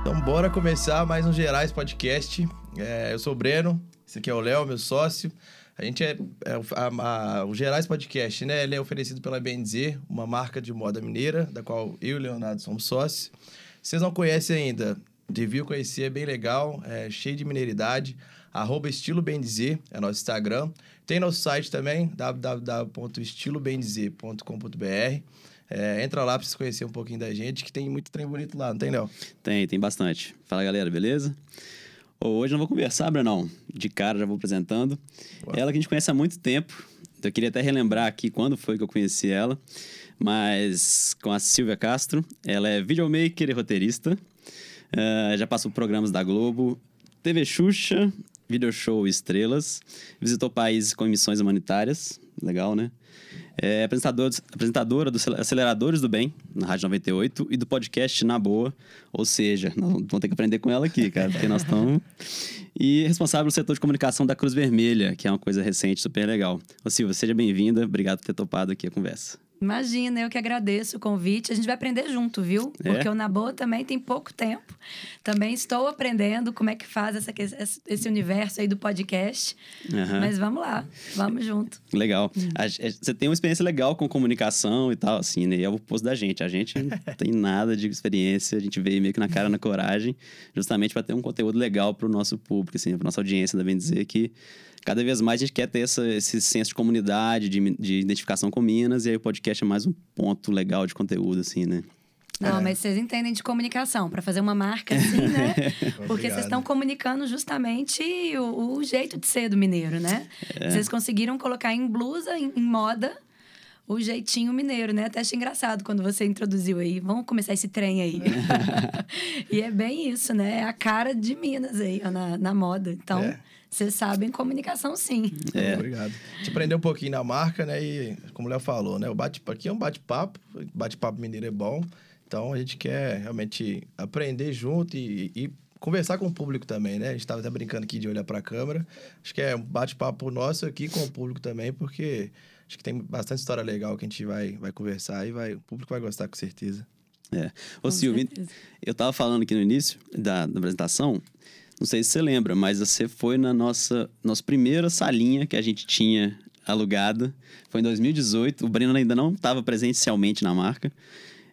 Então, bora começar mais um Gerais Podcast. É, eu sou o Breno, esse aqui é o Léo, meu sócio. A gente é, é a- a- o Gerais Podcast, né? Ele é oferecido pela BNZ, uma marca de moda mineira, da qual eu e o Leonardo somos sócios. Vocês não conhecem ainda, deviam conhecer, é bem legal, é cheio de mineiridade. Arroba estilo é nosso Instagram. Tem nosso site também, www.estilobnz.com.br. É, entra lá pra vocês conhecerem um pouquinho da gente, que tem muito trem bonito lá, não tem, Léo? Tem, tem bastante. Fala galera, beleza? Hoje não vou conversar, Brenão. De cara já vou apresentando. Boa. Ela que a gente conhece há muito tempo. Eu queria até relembrar aqui quando foi que eu conheci ela. Mas com a Silvia Castro. Ela é videomaker e roteirista. Eh, já passou programas da Globo, TV Xuxa, Video Show Estrelas. Visitou países com emissões humanitárias. Legal, né? É apresentador, apresentadora do Acel- Aceleradores do Bem, na Rádio 98, e do podcast Na Boa. Ou seja, nós vamos ter que aprender com ela aqui, cara, porque nós estamos. E responsável pelo setor de comunicação da Cruz Vermelha, que é uma coisa recente, super legal. Ô Silvia, seja bem-vinda. Obrigado por ter topado aqui a conversa. Imagina, eu que agradeço o convite. A gente vai aprender junto, viu? É? Porque o Naboa também tem pouco tempo. Também estou aprendendo como é que faz essa, esse universo aí do podcast. Aham. Mas vamos lá, vamos junto. Legal. A- a- Você tem uma experiência legal com comunicação e tal, assim, né? E é o oposto da gente. A gente não tem nada de experiência, a gente veio meio que na cara, na coragem, justamente para ter um conteúdo legal para o nosso público, assim, para nossa audiência, devem dizer que cada vez mais a gente quer ter essa, esse senso de comunidade, de, de identificação com Minas, e aí o podcast é mais um ponto legal de conteúdo, assim, né? Não, mas vocês entendem de comunicação, para fazer uma marca assim, né? Porque vocês estão comunicando justamente o, o jeito de ser do mineiro, né? Vocês conseguiram colocar em blusa, em, em moda, o jeitinho mineiro, né? Até achei engraçado quando você introduziu aí. Vamos começar esse trem aí. e é bem isso, né? É a cara de Minas aí, ó, na, na moda. Então, É. vocês sabem comunicação sim. É. Obrigado. A gente aprendeu um pouquinho na marca, né? E como o Léo falou, né? O bate aqui é um bate-papo, bate-papo mineiro é bom. Então a gente quer realmente aprender junto e, e conversar com o público também, né? A gente estava até brincando aqui de olhar para a câmera. Acho que é um bate-papo nosso aqui com o público também, porque acho que tem bastante história legal que a gente vai, vai conversar e vai, o público vai gostar com certeza. É. Ô, certeza. eu tava falando aqui no início da, da apresentação, não sei se você lembra, mas você foi na nossa, nossa primeira salinha que a gente tinha alugada. Foi em 2018. O Breno ainda não estava presencialmente na marca.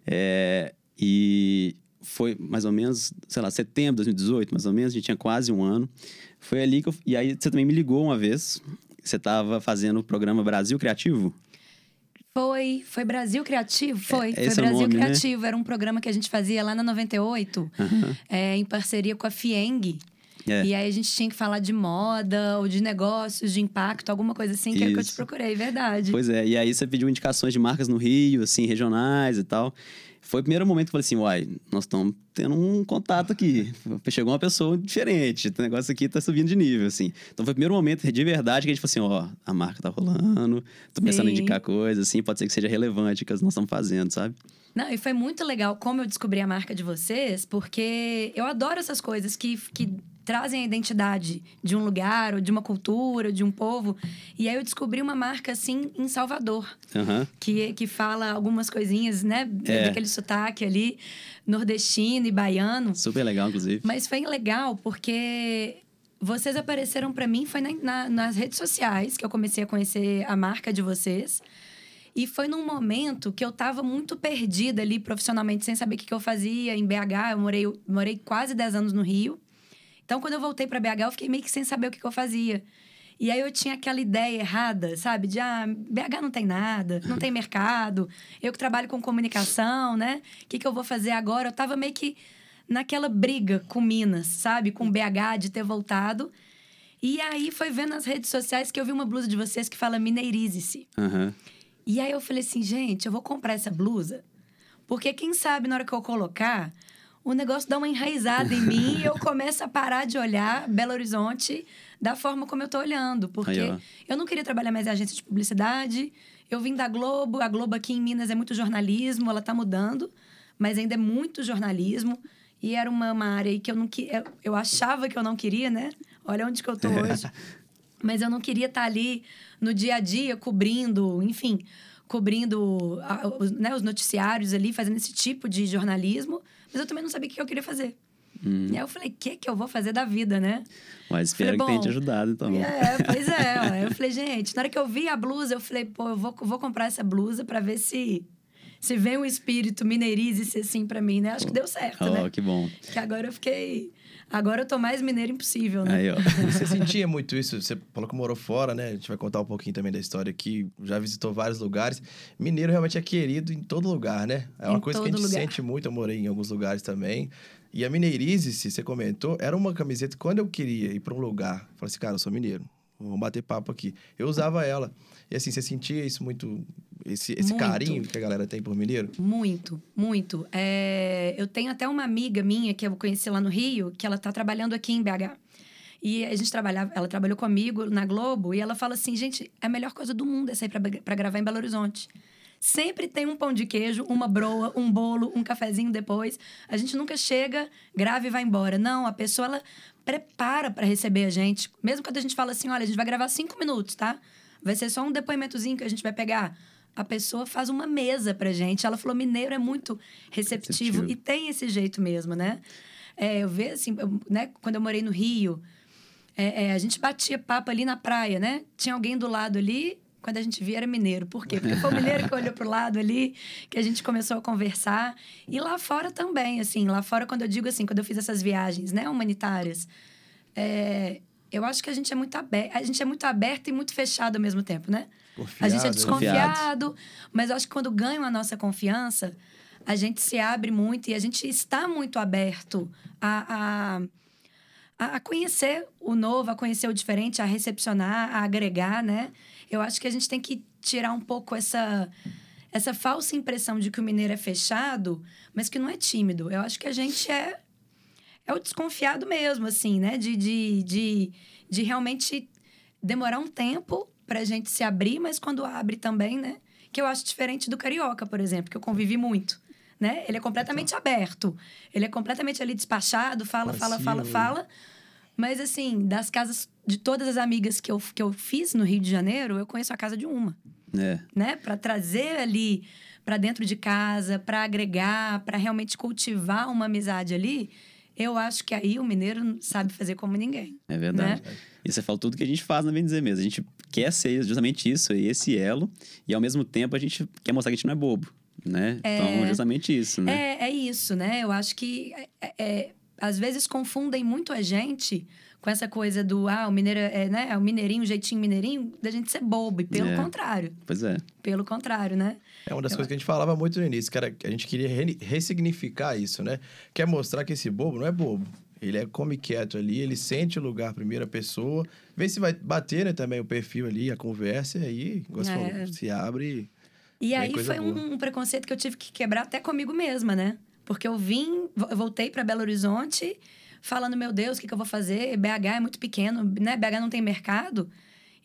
É, e foi mais ou menos, sei lá, setembro de 2018, mais ou menos. A gente tinha quase um ano. Foi ali que eu... E aí você também me ligou uma vez. Você estava fazendo o programa Brasil Criativo. Foi, foi Brasil Criativo? Foi, É, foi é Brasil nome, né? Criativo. Era um programa que a gente fazia lá na 98, é, em parceria com a Fieng. É. E aí a gente tinha que falar de moda, ou de negócios, de impacto, alguma coisa assim, que é que eu te Isso. procurei, verdade. Pois é, e aí você pediu indicações de marcas no Rio, assim, regionais e tal. Foi o primeiro momento que eu falei assim, uai, nós estamos tendo um contato aqui. Chegou uma pessoa diferente, o negócio aqui tá subindo de nível, assim. Então foi o primeiro momento de verdade que a gente falou assim, ó, a marca tá rolando, tô começando a Sim. indicar coisas, assim, pode ser que seja relevante o que nós estamos fazendo, sabe? Não, e foi muito legal como eu descobri a marca de vocês, porque eu adoro essas coisas que, que trazem a identidade de um lugar, ou de uma cultura, de um povo. E aí eu descobri uma marca, assim, em Salvador. Aham. que, que fala algumas coisinhas, né? É. Daquele sotaque ali, nordestino e baiano. Super legal, inclusive. Mas foi legal porque vocês apareceram para mim, foi na- na- nas redes sociais que eu comecei a conhecer a marca de vocês. E foi num momento que eu tava muito perdida ali profissionalmente, sem saber o que, que eu fazia. Em BH, eu morei, eu morei quase 10 anos no Rio. Então, quando eu voltei para BH, eu fiquei meio que sem saber o que, que eu fazia. E aí eu tinha aquela ideia errada, sabe? De, ah, BH não tem nada, não tem mercado. Eu que trabalho com comunicação, né? O que, que eu vou fazer agora? Eu tava meio que naquela briga com Minas, sabe? Com BH de ter voltado. E aí foi vendo nas redes sociais que eu vi uma blusa de vocês que fala Mineirize-se. Aham. E aí eu falei assim, gente, eu vou comprar essa blusa, porque quem sabe na hora que eu colocar, o negócio dá uma enraizada em mim e eu começo a parar de olhar Belo Horizonte da forma como eu tô olhando. Porque Aí, eu não queria trabalhar mais em agência de publicidade. Eu vim da Globo, a Globo aqui em Minas é muito jornalismo, ela tá mudando. mas ainda é muito jornalismo. E era uma, uma área que eu não que, eu, eu achava que eu não queria, né? Olha onde que eu tô hoje. mas eu não queria estar ali no dia a dia cobrindo, enfim, cobrindo né, os noticiários ali, fazendo esse tipo de jornalismo, mas eu também não sabia o que eu queria fazer. Hum. E aí eu falei, o que, que eu vou fazer da vida, né? Mas espero falei, que tenha te ajudado, então. É, pois é. eu falei, gente, na hora que eu vi a blusa, eu falei, pô, eu vou, vou comprar essa blusa para ver se se vem um espírito mineirize assim para mim, né? Acho que deu certo, oh, né? que bom. Que agora eu fiquei Agora eu tô mais mineiro impossível, né? Aí, ó. Você sentia muito isso? Você falou que morou fora, né? A gente vai contar um pouquinho também da história aqui. Já visitou vários lugares. Mineiro realmente é querido em todo lugar, né? É uma em coisa que a gente lugar. sente muito. Eu morei em alguns lugares também. E a Mineirize, se você comentou, era uma camiseta quando eu queria ir para um lugar, falei assim, cara, eu sou mineiro, vamos bater papo aqui. Eu usava ela. E assim, você sentia isso muito esse, esse carinho que a galera tem por mineiro? Muito, muito. É, eu tenho até uma amiga minha que eu conheci lá no Rio, que ela está trabalhando aqui em BH. E a gente trabalhava, ela trabalhou comigo na Globo e ela fala assim: gente, é a melhor coisa do mundo é sair para gravar em Belo Horizonte. Sempre tem um pão de queijo, uma broa, um bolo, um cafezinho depois. A gente nunca chega, grava e vai embora. Não, a pessoa ela prepara para receber a gente. Mesmo quando a gente fala assim: olha, a gente vai gravar cinco minutos, tá? Vai ser só um depoimentozinho que a gente vai pegar a pessoa faz uma mesa pra gente. Ela falou: mineiro é muito receptivo, receptivo. e tem esse jeito mesmo, né? É, eu vejo assim, eu, né, quando eu morei no Rio, é, é, a gente batia papo ali na praia, né? Tinha alguém do lado ali, quando a gente via era mineiro. Por quê? Porque foi o mineiro que olhou pro lado ali, que a gente começou a conversar. E lá fora também, assim, lá fora, quando eu digo assim, quando eu fiz essas viagens, né, humanitárias, é, eu acho que a gente é muito aberto, a gente é muito aberto e muito fechado ao mesmo tempo, né? Confiado. A gente é desconfiado, mas eu acho que quando ganham a nossa confiança, a gente se abre muito e a gente está muito aberto a, a, a conhecer o novo, a conhecer o diferente, a recepcionar, a agregar, né? Eu acho que a gente tem que tirar um pouco essa essa falsa impressão de que o mineiro é fechado, mas que não é tímido. Eu acho que a gente é é o desconfiado mesmo, assim, né? De, de, de, de realmente demorar um tempo pra gente se abrir, mas quando abre também, né? Que eu acho diferente do carioca, por exemplo, que eu convivi muito. Né? Ele é completamente aberto. Ele é completamente ali despachado, fala, fala, fala, fala. Mas, assim, das casas de todas as amigas que eu, que eu fiz no Rio de Janeiro, eu conheço a casa de uma. É. Né? Para trazer ali para dentro de casa, para agregar, para realmente cultivar uma amizade ali, eu acho que aí o mineiro sabe fazer como ninguém. É verdade. Né? E você fala tudo que a gente faz, na bem dizer mesmo. A gente quer ser justamente isso, esse elo, e ao mesmo tempo a gente quer mostrar que a gente não é bobo, né? É, então, justamente isso, né? É, é isso, né? Eu acho que é, é, às vezes confundem muito a gente com essa coisa do, ah, o mineiro é, né? É o mineirinho, o jeitinho mineirinho, da gente ser bobo. E pelo é. contrário. Pois é. Pelo contrário, né? É uma das Eu... coisas que a gente falava muito no início, que era que a gente queria re ressignificar isso, né? Quer mostrar que esse bobo não é bobo. Ele é come quieto ali, ele sente o lugar primeira pessoa, vê se vai bater né, também o perfil ali, a conversa, e aí, é. falou, se abre. E aí foi um, um, preconceito que eu tive que quebrar até comigo mesma, né? Porque eu vim, eu voltei para Belo Horizonte falando, meu Deus, o que, que eu vou fazer? BH é muito pequeno, né? BH não tem mercado.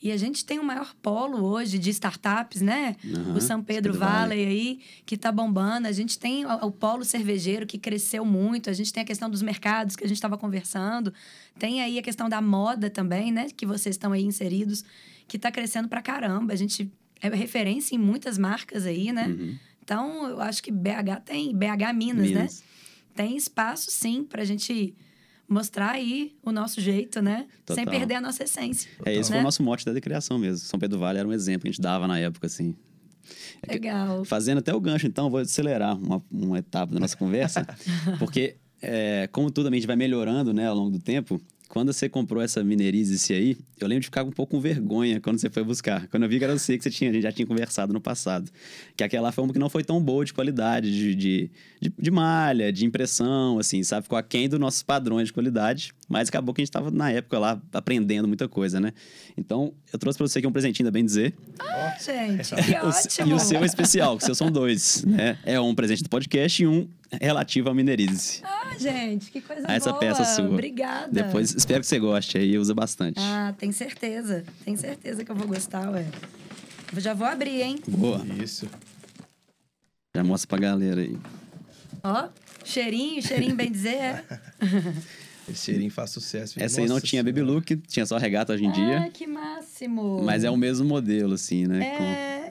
E a gente tem o maior polo hoje de startups, né? Uhum, o São Pedro, Pedro Valley, vale. aí, que está bombando. A gente tem o, o, polo cervejeiro, que cresceu muito. A gente tem a questão dos mercados, que a gente estava conversando. Tem aí a questão da moda também, né? Que vocês estão aí inseridos, que está crescendo pra caramba. A gente é referência em muitas marcas aí, né? Uhum. Então, eu acho que BH tem... BH Minas? Minas. né? Tem espaço, sim, para a gente mostrar aí o nosso jeito, né? Total. Sem perder a nossa essência. É, esse né? foi o nosso mote da criação mesmo. São Pedro Vale era um exemplo que a gente dava na época, assim. É Legal. Fazendo até o gancho, então, vou acelerar uma, uma etapa da nossa conversa, porque é, como tudo a gente vai melhorando, né, ao longo do tempo, quando você comprou essa mineirize aí, eu lembro de ficar um pouco com vergonha quando você foi buscar. Quando eu vi que era você que você tinha, a gente já tinha conversado no passado. Que aquela foi uma que não foi tão boa de qualidade, de, de, de, de malha, de impressão, assim, sabe? Ficou aquém dos nossos padrões de qualidade. Mas acabou que a gente estava na época lá aprendendo muita coisa, né? Então, eu trouxe para você aqui um presentinho da Bem Dizer. Ah, gente, que ótimo! E o seu é especial, que o seu são dois, né? É um presente do podcast e um relativo ao Mineirize. Ah, gente, que coisa Essa boa. peça sua. Obrigada. Depois, espero que você goste aí, usa bastante. Ah, tem certeza. Tem certeza que eu vou gostar, ué. Eu já vou abrir, hein? Boa. Isso. Já mostra pra galera aí. Ó, cheirinho, cheirinho bem dizer. é. Esse cheirinho faz sucesso. Essa aí não Nossa tinha baby Senhora. look, tinha só regata hoje em dia. Ah, que máximo. Mas é o mesmo modelo, assim, né? É, com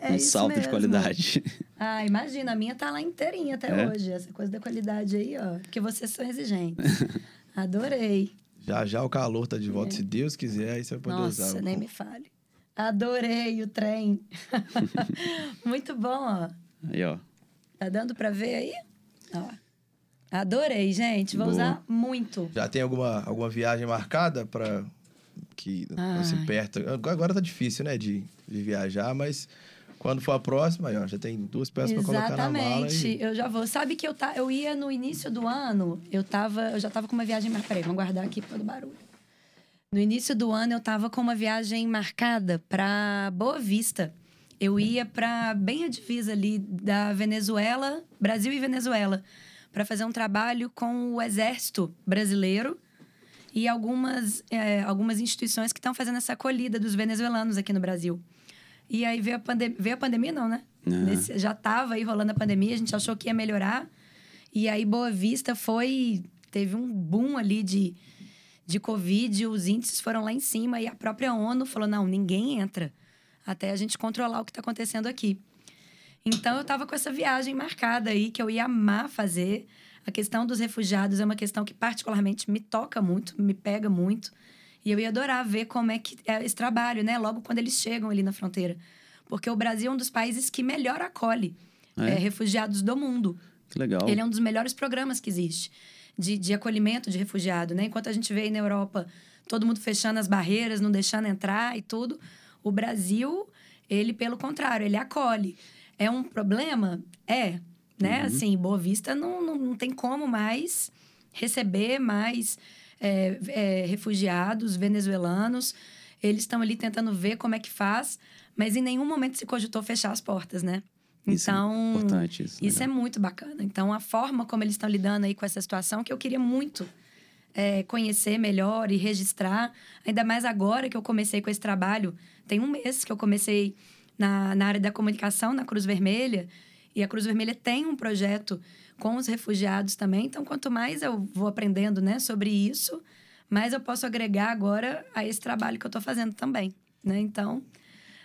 é um isso salto de mesmo. qualidade. Ah, imagina, a minha tá lá inteirinha até É? hoje. Essa coisa da qualidade aí, ó. Porque vocês são exigentes. Adorei. Já já o calor tá de volta, se Deus quiser, aí você vai poder É. Nossa, usar. nem me fale. Adorei o trem. Muito bom, ó. Aí, ó. Tá dando pra ver aí? Ó. Adorei, gente. Vou Boa. usar muito. Já tem alguma, alguma viagem marcada para que Ai. perto? Agora tá difícil, né, de, de viajar, mas quando for a próxima, aí, ó, já tem duas peças para colocar na mala. Exatamente. E... Eu já vou. Sabe que eu, tá, eu ia no início do ano, eu tava, eu já tava com uma viagem marcada. Peraí, vamos guardar aqui por barulho. No início do ano eu tava com uma viagem marcada para Boa Vista. Eu ia para bem a divisa ali da Venezuela, Brasil e Venezuela, para fazer um trabalho com o exército brasileiro e algumas, é, algumas instituições que estão fazendo essa acolhida dos venezuelanos aqui no Brasil. E aí veio a, pandem veio a pandemia, não, né? Aham. Nesse- já estava aí rolando a pandemia, a gente achou que ia melhorar. E aí Boa Vista foi... Teve um boom ali de, de Covid, os índices foram lá em cima. E a própria ONU falou, não, ninguém entra até a gente controlar o que está acontecendo aqui. Então, eu estava com essa viagem marcada aí, que eu ia amar fazer. A questão dos refugiados é uma questão que particularmente me toca muito, me pega muito. E eu ia adorar ver como é que é esse trabalho, né? Logo quando eles chegam ali na fronteira. Porque o Brasil é um dos países que melhor acolhe É? eh, refugiados do mundo. Que legal. Ele é um dos melhores programas que existe de, de acolhimento de refugiado, né? Enquanto a gente vê aí na Europa todo mundo fechando as barreiras, não deixando entrar e tudo, o Brasil, ele, pelo contrário, ele acolhe. É um problema? É. Né? Assim, Boa Vista não, não, não tem como mais receber mais é, é, refugiados venezuelanos. Eles estão ali tentando ver como é que faz, mas em nenhum momento se cogitou fechar as portas, né? Isso é Então, importante, isso, isso é legal. muito bacana. Então, a forma como eles estão lidando aí com essa situação, que eu queria muito é, conhecer melhor e registrar. Ainda mais agora que eu comecei com esse trabalho. Tem um mês que eu comecei na, na área da comunicação, na Cruz Vermelha. E a Cruz Vermelha tem um projeto com os refugiados também. Então, quanto mais eu vou aprendendo né, sobre isso, mais eu posso agregar agora a esse trabalho que eu estou fazendo também. Né? Então,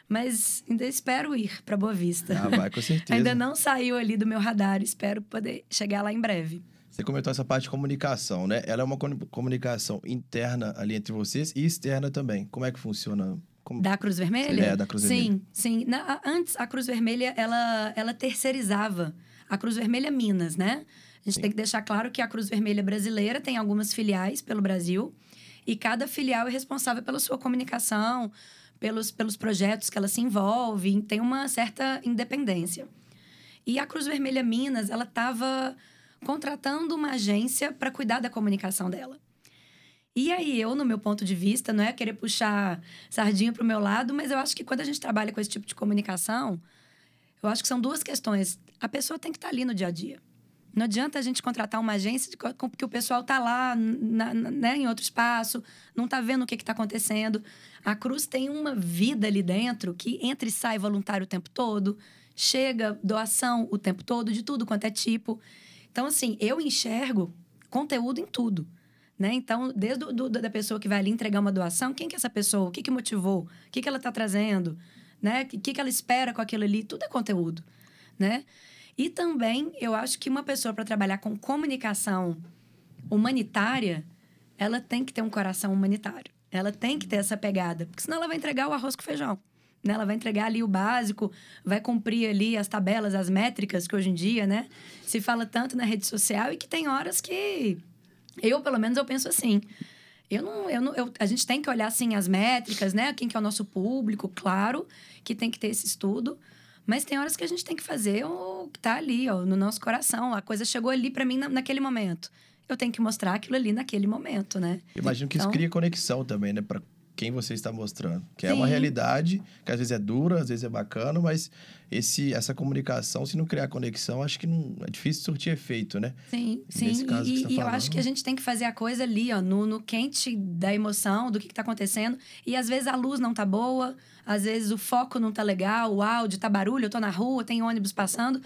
mas ainda espero ir para Boa Vista. Ah, vai com certeza. Ainda não saiu ali do meu radar, espero poder chegar lá em breve. Você comentou essa parte de comunicação, né? Ela é uma comu- comunicação interna ali entre vocês e externa também. Como é que funciona? Como... Da Cruz Vermelha? É, da Cruz sim, Sim, Na- a- antes, a Cruz Vermelha, ela, ela terceirizava. A Cruz Vermelha Minas, né? A gente Sim. tem que deixar claro que a Cruz Vermelha brasileira tem algumas filiais pelo Brasil. E cada filial é responsável pela sua comunicação, pelos, pelos projetos que ela se envolve. Tem uma certa independência. E a Cruz Vermelha Minas, ela estava contratando uma agência para cuidar da comunicação dela. E aí, eu, no meu ponto de vista, não é querer puxar sardinha para o meu lado, mas eu acho que quando a gente trabalha com esse tipo de comunicação, eu acho que são duas questões. A pessoa tem que estar ali no dia a dia. Não adianta a gente contratar uma agência porque o pessoal está lá na- na- né, em outro espaço, não está vendo o que está acontecendo. A Cruz tem uma vida ali dentro que entra e sai voluntário o tempo todo, chega doação o tempo todo, de tudo quanto é tipo. Então, assim, eu enxergo conteúdo em tudo. Né? Então, desde o, do, da pessoa que vai ali entregar uma doação, quem que é essa pessoa? O que, que motivou? O que, que ela está trazendo? Né? O que, que ela espera com aquilo ali? Tudo é conteúdo. Né? E também, eu acho que uma pessoa para trabalhar com comunicação humanitária, ela tem que ter um coração humanitário. Ela tem que ter essa pegada, porque senão ela vai entregar o arroz com feijão. Né? Ela vai entregar ali o básico, vai cumprir ali as tabelas, as métricas que hoje em dia, né? Se fala tanto na rede social e que tem horas que eu, pelo menos, eu penso assim. Eu não, eu não, eu- a gente tem que olhar assim as métricas, né? Quem que é o nosso público, claro, que tem que ter esse estudo. Mas tem horas que a gente tem que fazer o que tá ali, ó, no nosso coração. A coisa chegou ali para mim na- naquele momento. Eu tenho que mostrar aquilo ali naquele momento, né? Imagino que Então- isso cria conexão também, né? Pra quem você está mostrando. Que é uma Sim. realidade, que às vezes é dura, às vezes é bacana, mas esse, essa comunicação, se não criar conexão, acho que não, é difícil surtir efeito, né? Sim, sim. Nesse caso que e você tá e eu falando. acho que a gente tem que fazer a coisa ali, ó, no, no quente da emoção, do que, que tá acontecendo. E às vezes a luz não tá boa, às vezes o foco não tá legal, o áudio tá barulho, eu tô na rua, tem ônibus passando.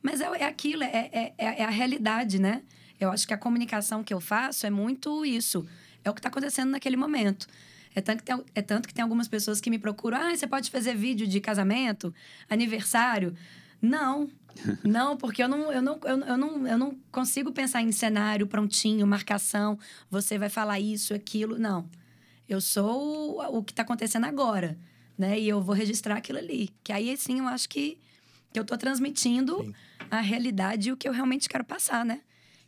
Mas é, é aquilo, é, é, é a realidade, né? Eu acho que a comunicação que eu faço é muito isso. É o que está acontecendo naquele momento. É tanto, que tem, é tanto que tem algumas pessoas que me procuram. Ah, você pode fazer vídeo de casamento, aniversário? Não. Não, porque eu não, eu, não, eu, eu, não, eu não consigo pensar em cenário prontinho, marcação, você vai falar isso, aquilo. Não. Eu sou o, o que está acontecendo agora, né? E eu vou registrar aquilo ali. Que aí, sim, eu acho que, que eu estou transmitindo sim. a realidade e o que eu realmente quero passar, né?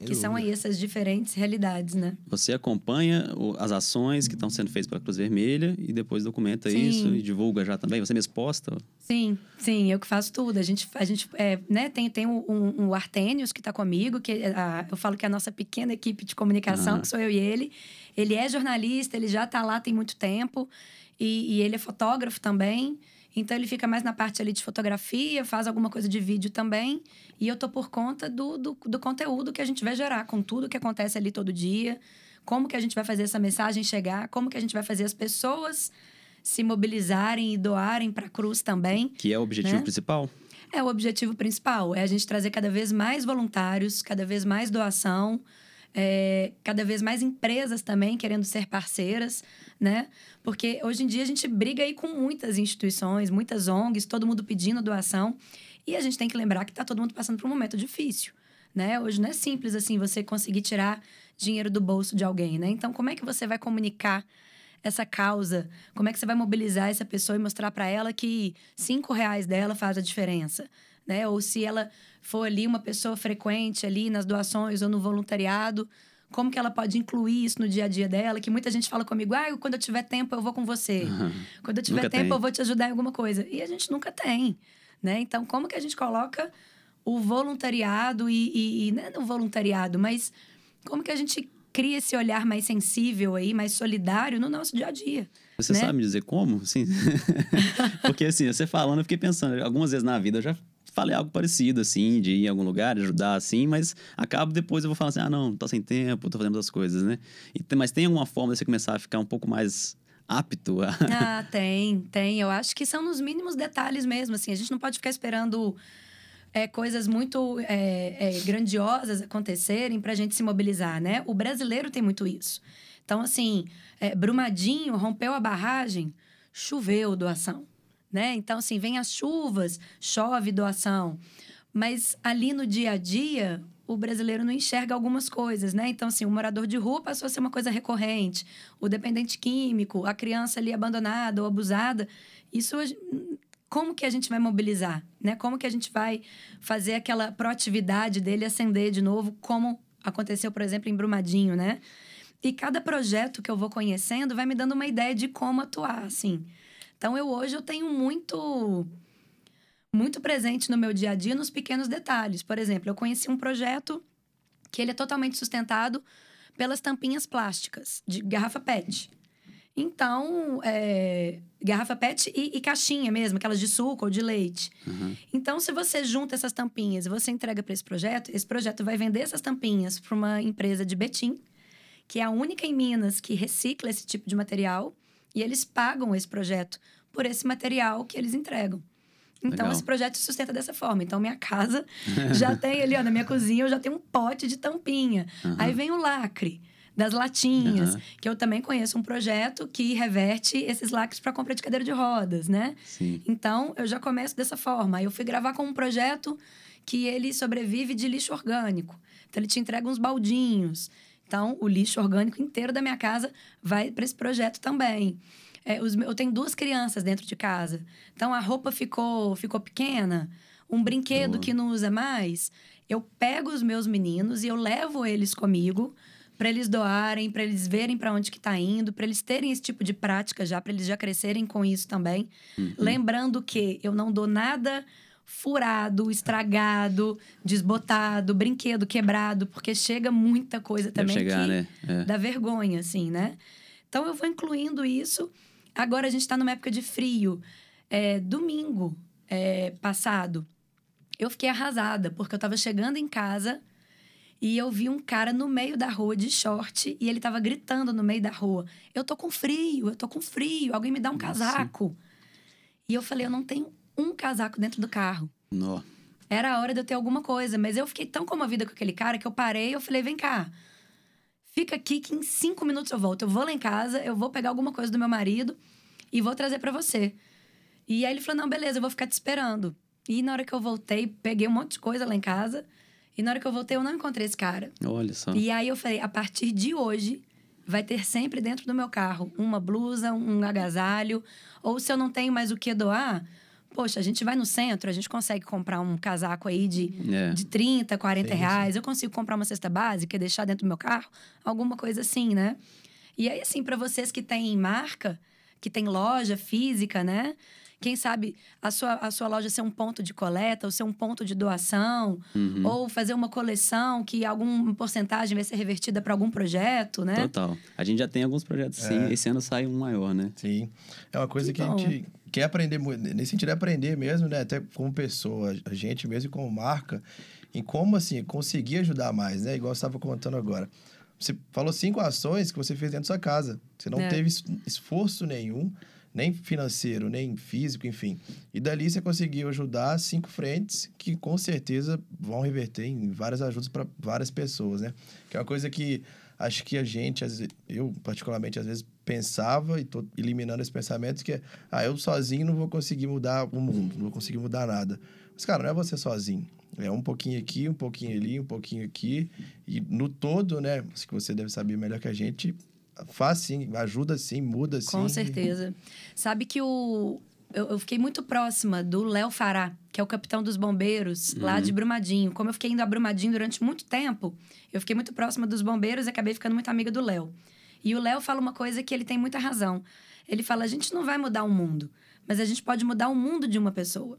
Que são aí essas diferentes realidades, né? Você acompanha as ações que estão sendo feitas pela Cruz Vermelha e depois documenta sim. isso e divulga já também? Você mesmo posta? Sim, sim, eu que faço tudo. A gente, a gente é, né, tem, tem um, um, um Artênios que está comigo, que é a, eu falo que é a nossa pequena equipe de comunicação, que sou eu e ele. Ele é jornalista, ele já está lá tem muito tempo e, e ele é fotógrafo também. Então ele fica mais na parte ali de fotografia, faz alguma coisa de vídeo também. E eu tô por conta do, do, do conteúdo que a gente vai gerar, com tudo que acontece ali todo dia. Como que a gente vai fazer essa mensagem chegar, como que a gente vai fazer as pessoas se mobilizarem e doarem para a cruz também. Que é o objetivo né? principal? É o objetivo principal, é a gente trazer cada vez mais voluntários, cada vez mais doação, é, cada vez mais empresas também querendo ser parceiras, né? Porque hoje em dia a gente briga aí com muitas instituições, muitas ONGs, todo mundo pedindo doação. E a gente tem que lembrar que está todo mundo passando por um momento difícil, né? Hoje não é simples assim você conseguir tirar dinheiro do bolso de alguém, né? Então, como é que você vai comunicar essa causa? Como é que você vai mobilizar essa pessoa e mostrar para ela que cinco reais dela faz a diferença? Né? Ou se ela for ali uma pessoa frequente ali nas doações ou no voluntariado, como que ela pode incluir isso no dia a dia dela? Que muita gente fala comigo, ah, quando eu tiver tempo eu vou com você. Uhum. Quando eu tiver nunca tempo tem. eu vou te ajudar em alguma coisa. E a gente nunca tem, né? Então, como que a gente coloca o voluntariado e, e, e não é o voluntariado, mas como que a gente cria esse olhar mais sensível aí, mais solidário no nosso dia a dia. Você né? sabe me dizer como? Sim. Porque assim, você falando, eu fiquei pensando, algumas vezes na vida eu já falei algo parecido, assim, de ir em algum lugar, ajudar, assim, mas acabo depois eu vou falar assim, ah, não, tô sem tempo, tô fazendo outras coisas, né? E, mas tem alguma forma de você começar a ficar um pouco mais apto a... Ah, tem, tem. Eu acho que são nos mínimos detalhes mesmo, assim. A gente não pode ficar esperando é, coisas muito é, é, grandiosas acontecerem para a gente se mobilizar, né? O brasileiro tem muito isso. Então, assim, é, Brumadinho rompeu a barragem, choveu doação né? Então, assim, vem as chuvas, chove doação. Mas ali no dia a dia, o brasileiro não enxerga algumas coisas, né? Então, assim, o morador de rua passou a ser uma coisa recorrente. O dependente químico, a criança ali abandonada ou abusada. Isso, como que a gente vai mobilizar, né? Como que a gente vai fazer aquela proatividade dele acender de novo, como aconteceu, por exemplo, em Brumadinho, né? E cada projeto que eu vou conhecendo vai me dando uma ideia de como atuar, assim. Então eu hoje eu tenho muito muito presente no meu dia a dia nos pequenos detalhes. Por exemplo, eu conheci um projeto que ele é totalmente sustentado pelas tampinhas plásticas de garrafa PET. Então, é, garrafa PET e, e, caixinha mesmo, aquelas de suco ou de leite. Uhum. Então, se você junta essas tampinhas e você entrega para esse projeto, esse projeto vai vender essas tampinhas para uma empresa de Betim, que é a única em Minas que recicla esse tipo de material. E eles pagam esse projeto por esse material que eles entregam. Então, Legal. esse projeto se sustenta dessa forma. Então, minha casa já tem ali, ó, na minha cozinha, eu já tenho um pote de tampinha. Uhum. Aí vem o lacre das latinhas, uhum. que eu também conheço um projeto que reverte esses lacres para compra de cadeira de rodas, né? Sim. Então, eu já começo dessa forma. Aí eu fui gravar com um projeto que ele sobrevive de lixo orgânico. Então, ele te entrega uns baldinhos. Então, o lixo orgânico inteiro da minha casa vai para esse projeto também. É, os, eu tenho duas crianças dentro de casa. Então a roupa ficou, ficou pequena, um brinquedo que não usa mais. Eu pego os meus meninos e eu levo eles comigo para eles doarem, para eles verem para onde que está indo, para eles terem esse tipo de prática já, para eles já crescerem com isso também. Uhum. Lembrando que eu não dou nada furado, estragado, desbotado, brinquedo quebrado, porque chega muita coisa também chegar, que né? é. dá vergonha, assim, né? Então eu vou incluindo isso Agora a gente está numa época de frio. É, domingo é, passado, eu fiquei arrasada, porque eu estava chegando em casa e eu vi um cara no meio da rua de short e ele estava gritando no meio da rua: Eu tô com frio, eu tô com frio, alguém me dá um Nossa. casaco. E eu falei: Eu não tenho um casaco dentro do carro. Não. Era a hora de eu ter alguma coisa. Mas eu fiquei tão comovida com aquele cara que eu parei e eu falei: vem cá. Fica aqui que em cinco minutos eu volto. Eu vou lá em casa, eu vou pegar alguma coisa do meu marido e vou trazer para você. E aí ele falou: não, beleza, eu vou ficar te esperando. E na hora que eu voltei, peguei um monte de coisa lá em casa. E na hora que eu voltei, eu não encontrei esse cara. Olha só. E aí eu falei: a partir de hoje, vai ter sempre dentro do meu carro uma blusa, um agasalho. Ou se eu não tenho mais o que doar, poxa, a gente vai no centro, a gente consegue comprar um casaco aí de, É. de 30, 40 Sim, sim. reais. Eu consigo comprar uma cesta básica e deixar dentro do meu carro, alguma coisa assim, né? E aí, assim, para vocês que têm marca, que tem loja física, né? Quem sabe a sua, a sua loja ser um ponto de coleta, ou ser um ponto de doação, Uhum. ou fazer uma coleção que alguma porcentagem vai ser revertida para algum projeto, né? Total. A gente já tem alguns projetos sim. É. Esse ano sai um maior, né? Sim. É uma coisa Que que, a gente quer aprender muito. Nesse sentido, é aprender mesmo, né? Até como pessoa, a gente mesmo como marca, em como, assim, conseguir ajudar mais, né? Igual você estava contando agora. Você falou cinco ações que você fez dentro da sua casa. Você não É. teve es- esforço nenhum, nem financeiro, nem físico, enfim. E dali você conseguiu ajudar cinco frentes que com certeza vão reverter em várias ajudas para várias pessoas, né? Que é uma coisa que acho que a gente, eu particularmente, às vezes pensava e tô eliminando esse pensamento que é, ah, eu sozinho não vou conseguir mudar o mundo, não vou conseguir mudar nada. Mas, cara, não é você sozinho. É um pouquinho aqui, um pouquinho ali, um pouquinho aqui. E no todo, né? Que você deve saber melhor que a gente, faz sim, ajuda sim, muda sim. Com certeza. Sabe que o. Eu, eu fiquei muito próxima do Léo Fará, que é o capitão dos bombeiros lá de Brumadinho. Como eu fiquei indo a Brumadinho durante muito tempo, eu fiquei muito próxima dos bombeiros e acabei ficando muito amiga do Léo. E o Léo fala uma coisa que ele tem muita razão. Ele fala: a gente não vai mudar o mundo, mas a gente pode mudar o mundo de uma pessoa.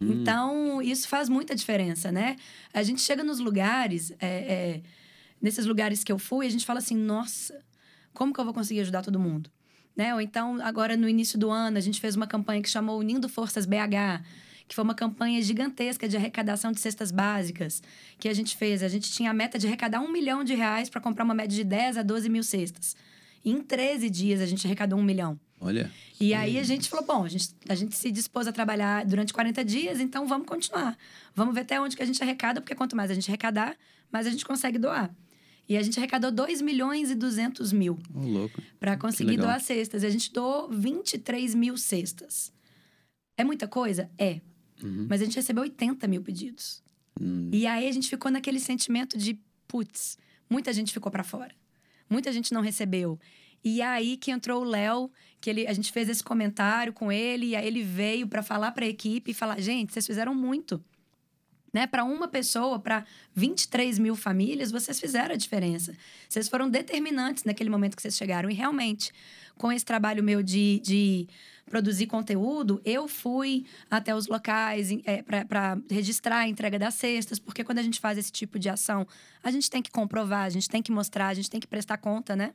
Então, isso faz muita diferença, né? A gente chega nos lugares, é, é, nesses lugares que eu fui, a gente fala assim: nossa, como que eu vou conseguir ajudar todo mundo? Né? Ou então, agora no início do ano, a gente fez uma campanha que chamou Unindo Forças BH, que foi uma campanha gigantesca de arrecadação de cestas básicas que a gente fez. A gente tinha a meta de arrecadar um milhão de reais para comprar uma média de 10 a 12 mil cestas. E em 13 dias, a gente arrecadou um milhão. Olha. E aí a gente falou: bom, a gente, a gente se dispôs a trabalhar durante 40 dias, então vamos continuar. Vamos ver até onde que a gente arrecada, porque quanto mais a gente arrecadar, mais a gente consegue doar. E a gente arrecadou 2 milhões e 200 mil Ô, louco. para conseguir doar cestas. E a gente doou 23 mil cestas. É muita coisa? É. Mas a gente recebeu 80 mil pedidos. Hum. E aí a gente ficou naquele sentimento de, putz, muita gente ficou para fora. Muita gente não recebeu. E aí que entrou o Léo, que ele, a gente fez esse comentário com ele, e aí ele veio para falar para a equipe e falar: gente, vocês fizeram muito. Né? Para uma pessoa, para 23 mil famílias, vocês fizeram a diferença. Vocês foram determinantes naquele momento que vocês chegaram. E realmente, com esse trabalho meu de, de produzir conteúdo, eu fui até os locais é, para registrar a entrega das cestas, porque quando a gente faz esse tipo de ação, a gente tem que comprovar, a gente tem que mostrar, a gente tem que prestar conta, né?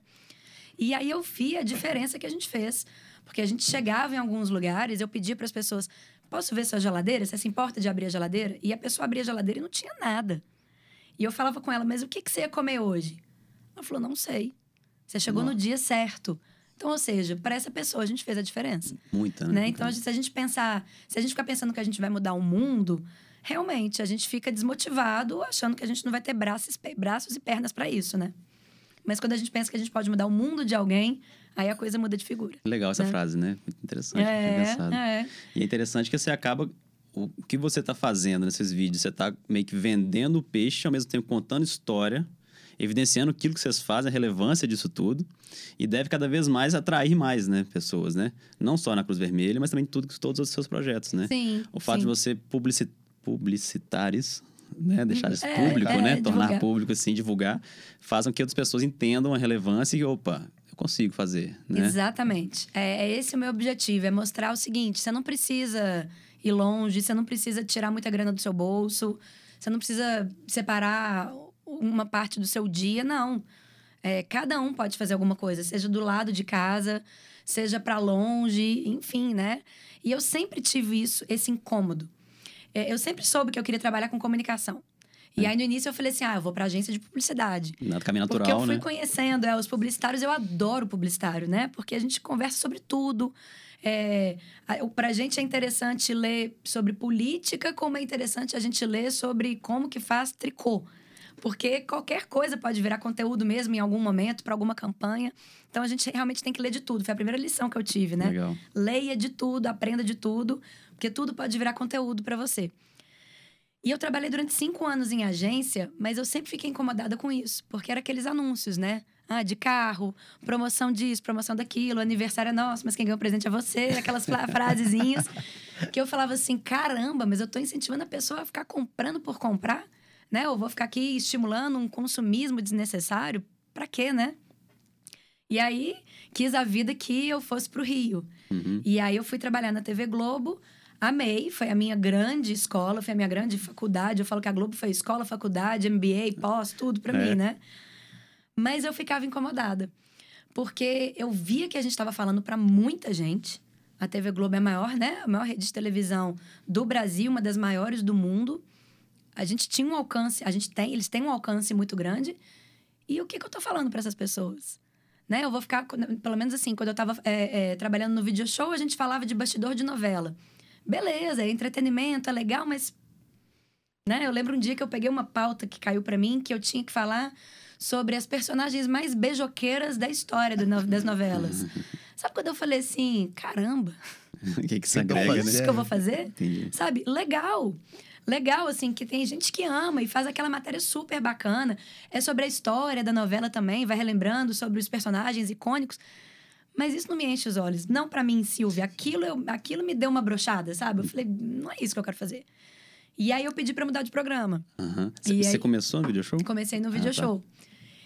E aí eu vi a diferença que a gente fez. Porque a gente chegava em alguns lugares, eu pedia para as pessoas: posso ver sua geladeira? Você se importa de abrir a geladeira? E a pessoa abria a geladeira e não tinha nada. E eu falava com ela: mas o que, que você ia comer hoje? Ela falou: não sei. Você chegou no dia certo. Então, ou seja, para essa pessoa a gente fez a diferença. Muita, né? Né? Então, a gente- se a gente pensar, se a gente ficar pensando que a gente vai mudar o mundo, realmente a gente fica desmotivado, achando que a gente não vai ter braços, braços e pernas para isso, né? Mas quando a gente pensa que a gente pode mudar o mundo de alguém, aí a coisa muda de figura. Legal essa né? frase, né? Muito interessante. É, engraçado. é. E é interessante que você acaba. O que você está fazendo nesses vídeos? Você está meio que vendendo o peixe, ao mesmo tempo contando história, evidenciando aquilo que vocês fazem, a relevância disso tudo. E deve cada vez mais atrair mais, né? Pessoas, né? Não só na Cruz Vermelha, mas também tudo, todos os seus projetos, né? Sim. O fato sim. de você publici publicitar isso, né? Deixar isso É, público, é, né? Tornar divulgar. público, assim, divulgar, faz com que outras pessoas entendam a relevância e, opa, consigo fazer, né? Exatamente. É, é esse o meu objetivo, é mostrar o seguinte: você não precisa ir longe, você não precisa tirar muita grana do seu bolso, você não precisa separar uma parte do seu dia, não. É, cada um pode fazer alguma coisa, seja do lado de casa, seja para longe, enfim, né? E eu sempre tive isso, esse incômodo. É, eu sempre soube que eu queria trabalhar com comunicação. E aí, no início, eu falei assim: ah, eu vou pra agência de publicidade. Nada caminho Porque natural, eu fui né? conhecendo é, os publicitários, eu adoro publicitário, né? Porque a gente conversa sobre tudo. É, pra gente é interessante ler sobre política, como é interessante a gente ler sobre como que faz tricô. Porque qualquer coisa pode virar conteúdo mesmo em algum momento, para alguma campanha. Então a gente realmente tem que ler de tudo. Foi a primeira lição que eu tive, né? Legal. Leia de tudo, aprenda de tudo, porque tudo pode virar conteúdo para você. E eu trabalhei durante cinco anos em agência, mas eu sempre fiquei incomodada com isso, porque era aqueles anúncios, né? Ah, de carro, promoção disso, promoção daquilo, aniversário é nosso, mas quem ganhou o presente é você, aquelas fra- frasezinhas. Que eu falava assim: caramba, mas eu tô incentivando a pessoa a ficar comprando por comprar, né? Eu vou ficar aqui estimulando um consumismo desnecessário, pra quê, né? E aí, quis a vida que eu fosse pro Rio. Uhum. E aí eu fui trabalhar na TV Globo, amei, foi a minha grande escola, foi a minha grande faculdade. Eu falo que a Globo foi escola, faculdade, MBA, pós, tudo pra É. mim, né? Mas eu ficava incomodada, porque eu via que a gente estava falando para muita gente. A TV Globo é a maior, né? A maior rede de televisão do Brasil, uma das maiores do mundo. A gente tinha um alcance, a gente tem, eles têm um alcance muito grande. E o que, que eu tô falando para essas pessoas? Né? Eu vou ficar, pelo menos assim, quando eu tava é, é, trabalhando no video show, a gente falava de bastidor de novela. Beleza, é entretenimento, é legal, mas. Né? Eu lembro um dia que eu peguei uma pauta que caiu para mim, que eu tinha que falar sobre as personagens mais beijoqueiras da história do das novelas. Sabe quando eu falei assim, caramba, O que que isso Então, agrega, né? isso que eu vou fazer? Entendi. Sabe? Legal. Legal, assim, que tem gente que ama e faz aquela matéria super bacana. É sobre a história da novela também, vai relembrando sobre os personagens icônicos. Mas isso não me enche os olhos. Não pra mim, Silvia. Aquilo, eu- aquilo me deu uma brochada, sabe? Eu falei, não é isso que eu quero fazer. E aí eu pedi pra mudar de programa. E Você aí- começou no video show? Comecei no Ah, video tá. show.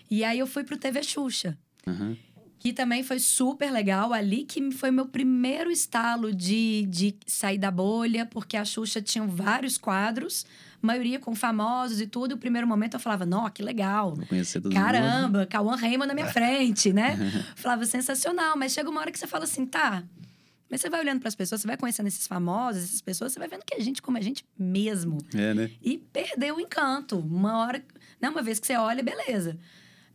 E aí eu fui pro TV Xuxa. Aham. Que também foi super legal. Ali que foi meu primeiro estalo de, de sair da bolha, porque a Xuxa tinha vários quadros, maioria com famosos e tudo. E o primeiro momento eu falava, nó, que legal. Vou conhecer todo. Caramba, Cauã Raymond na minha frente, né? falava sensacional, mas chega uma hora que você fala assim, tá. Mas você vai olhando para as pessoas, você vai conhecendo esses famosos, essas pessoas, você vai vendo que a gente como a gente mesmo. É, né? E perdeu o encanto. Uma hora. Né, uma vez que você olha, beleza.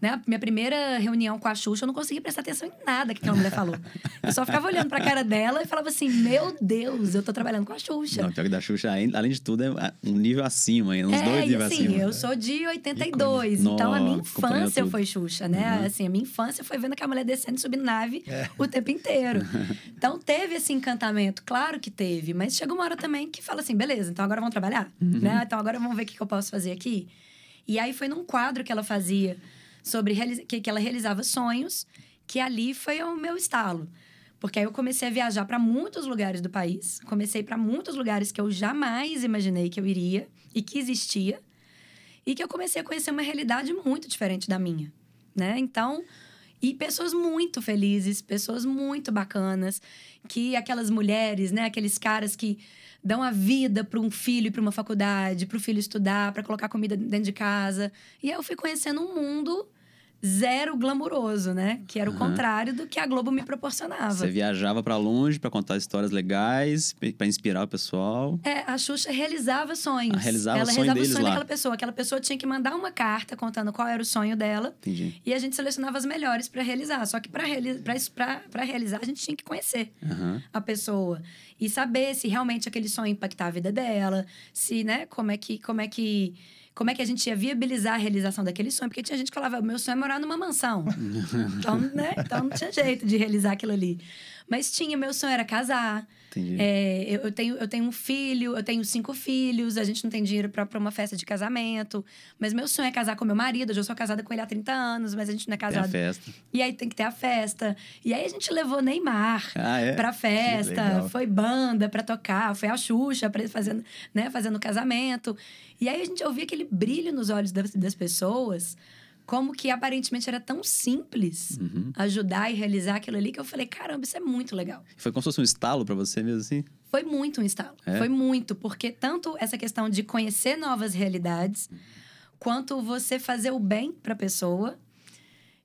Né? Minha primeira reunião com a Xuxa, eu não consegui prestar atenção em nada que aquela mulher falou. Eu só ficava olhando pra cara dela e falava assim: Meu Deus, eu tô trabalhando com a Xuxa. Não, pior que da Xuxa, além de tudo, é um nível acima ainda, uns é, dois níveis assim, acima. eu sou de 82, Ícone. então a minha infância foi Xuxa, né? Uhum. Assim, a minha infância foi vendo aquela mulher descendo e subindo nave É. o tempo inteiro. Então teve esse encantamento, claro que teve, mas chega uma hora também que fala assim, beleza, então agora vamos trabalhar, Uhum. né? Então agora vamos ver o que que eu posso fazer aqui. E aí foi num quadro que ela fazia sobre que, que ela realizava sonhos, que ali foi o meu estalo. Porque aí eu comecei a viajar para muitos lugares do país, comecei para muitos lugares que eu jamais imaginei que eu iria e que existia, e que eu comecei a conhecer uma realidade muito diferente da minha, né? Então, e pessoas muito felizes, pessoas muito bacanas, que aquelas mulheres, né, aqueles caras que dão a vida para um filho para uma faculdade, para o filho estudar, para colocar comida dentro de casa. E aí eu fui conhecendo um mundo zero glamuroso, né? Que era o contrário do que a Globo me proporcionava. Você viajava pra longe pra contar histórias legais, pra inspirar o pessoal. É, a Xuxa realizava sonhos. Ah, realizava Ela sonho realizava deles o sonho lá. daquela pessoa. Aquela pessoa tinha que mandar uma carta contando qual era o sonho dela. Entendi. E a gente selecionava as melhores para realizar. Só que para reali realizar, a gente tinha que conhecer Aham. a pessoa e saber se realmente aquele sonho impactava a vida dela, se, né, como é que como é que como é que a gente ia viabilizar a realização daquele sonho, porque tinha gente que falava, meu sonho é morar numa mansão. então, né, então não tinha jeito de realizar aquilo ali. Mas tinha, meu sonho era casar. Entendi. É, eu, eu tenho, eu tenho um filho, eu tenho cinco filhos, a gente não tem dinheiro pra pra uma festa de casamento. Mas meu sonho é casar com meu marido. Hoje eu sou casada com ele há 30 anos, mas a gente não é Tem a casado. festa. E aí tem que ter a festa. E aí a gente levou Neymar Ah, é? pra festa, foi banda pra tocar, foi a Xuxa pra, fazendo, né, fazendo casamento. E aí a gente ouvia aquele brilho nos olhos das, das pessoas, como que aparentemente era tão simples Uhum. ajudar e realizar aquilo ali, que eu falei, caramba, isso é muito legal. Foi como se fosse um estalo pra você mesmo, assim? Foi muito um estalo. É? Foi muito, porque tanto essa questão de conhecer novas realidades, quanto você fazer o bem para a pessoa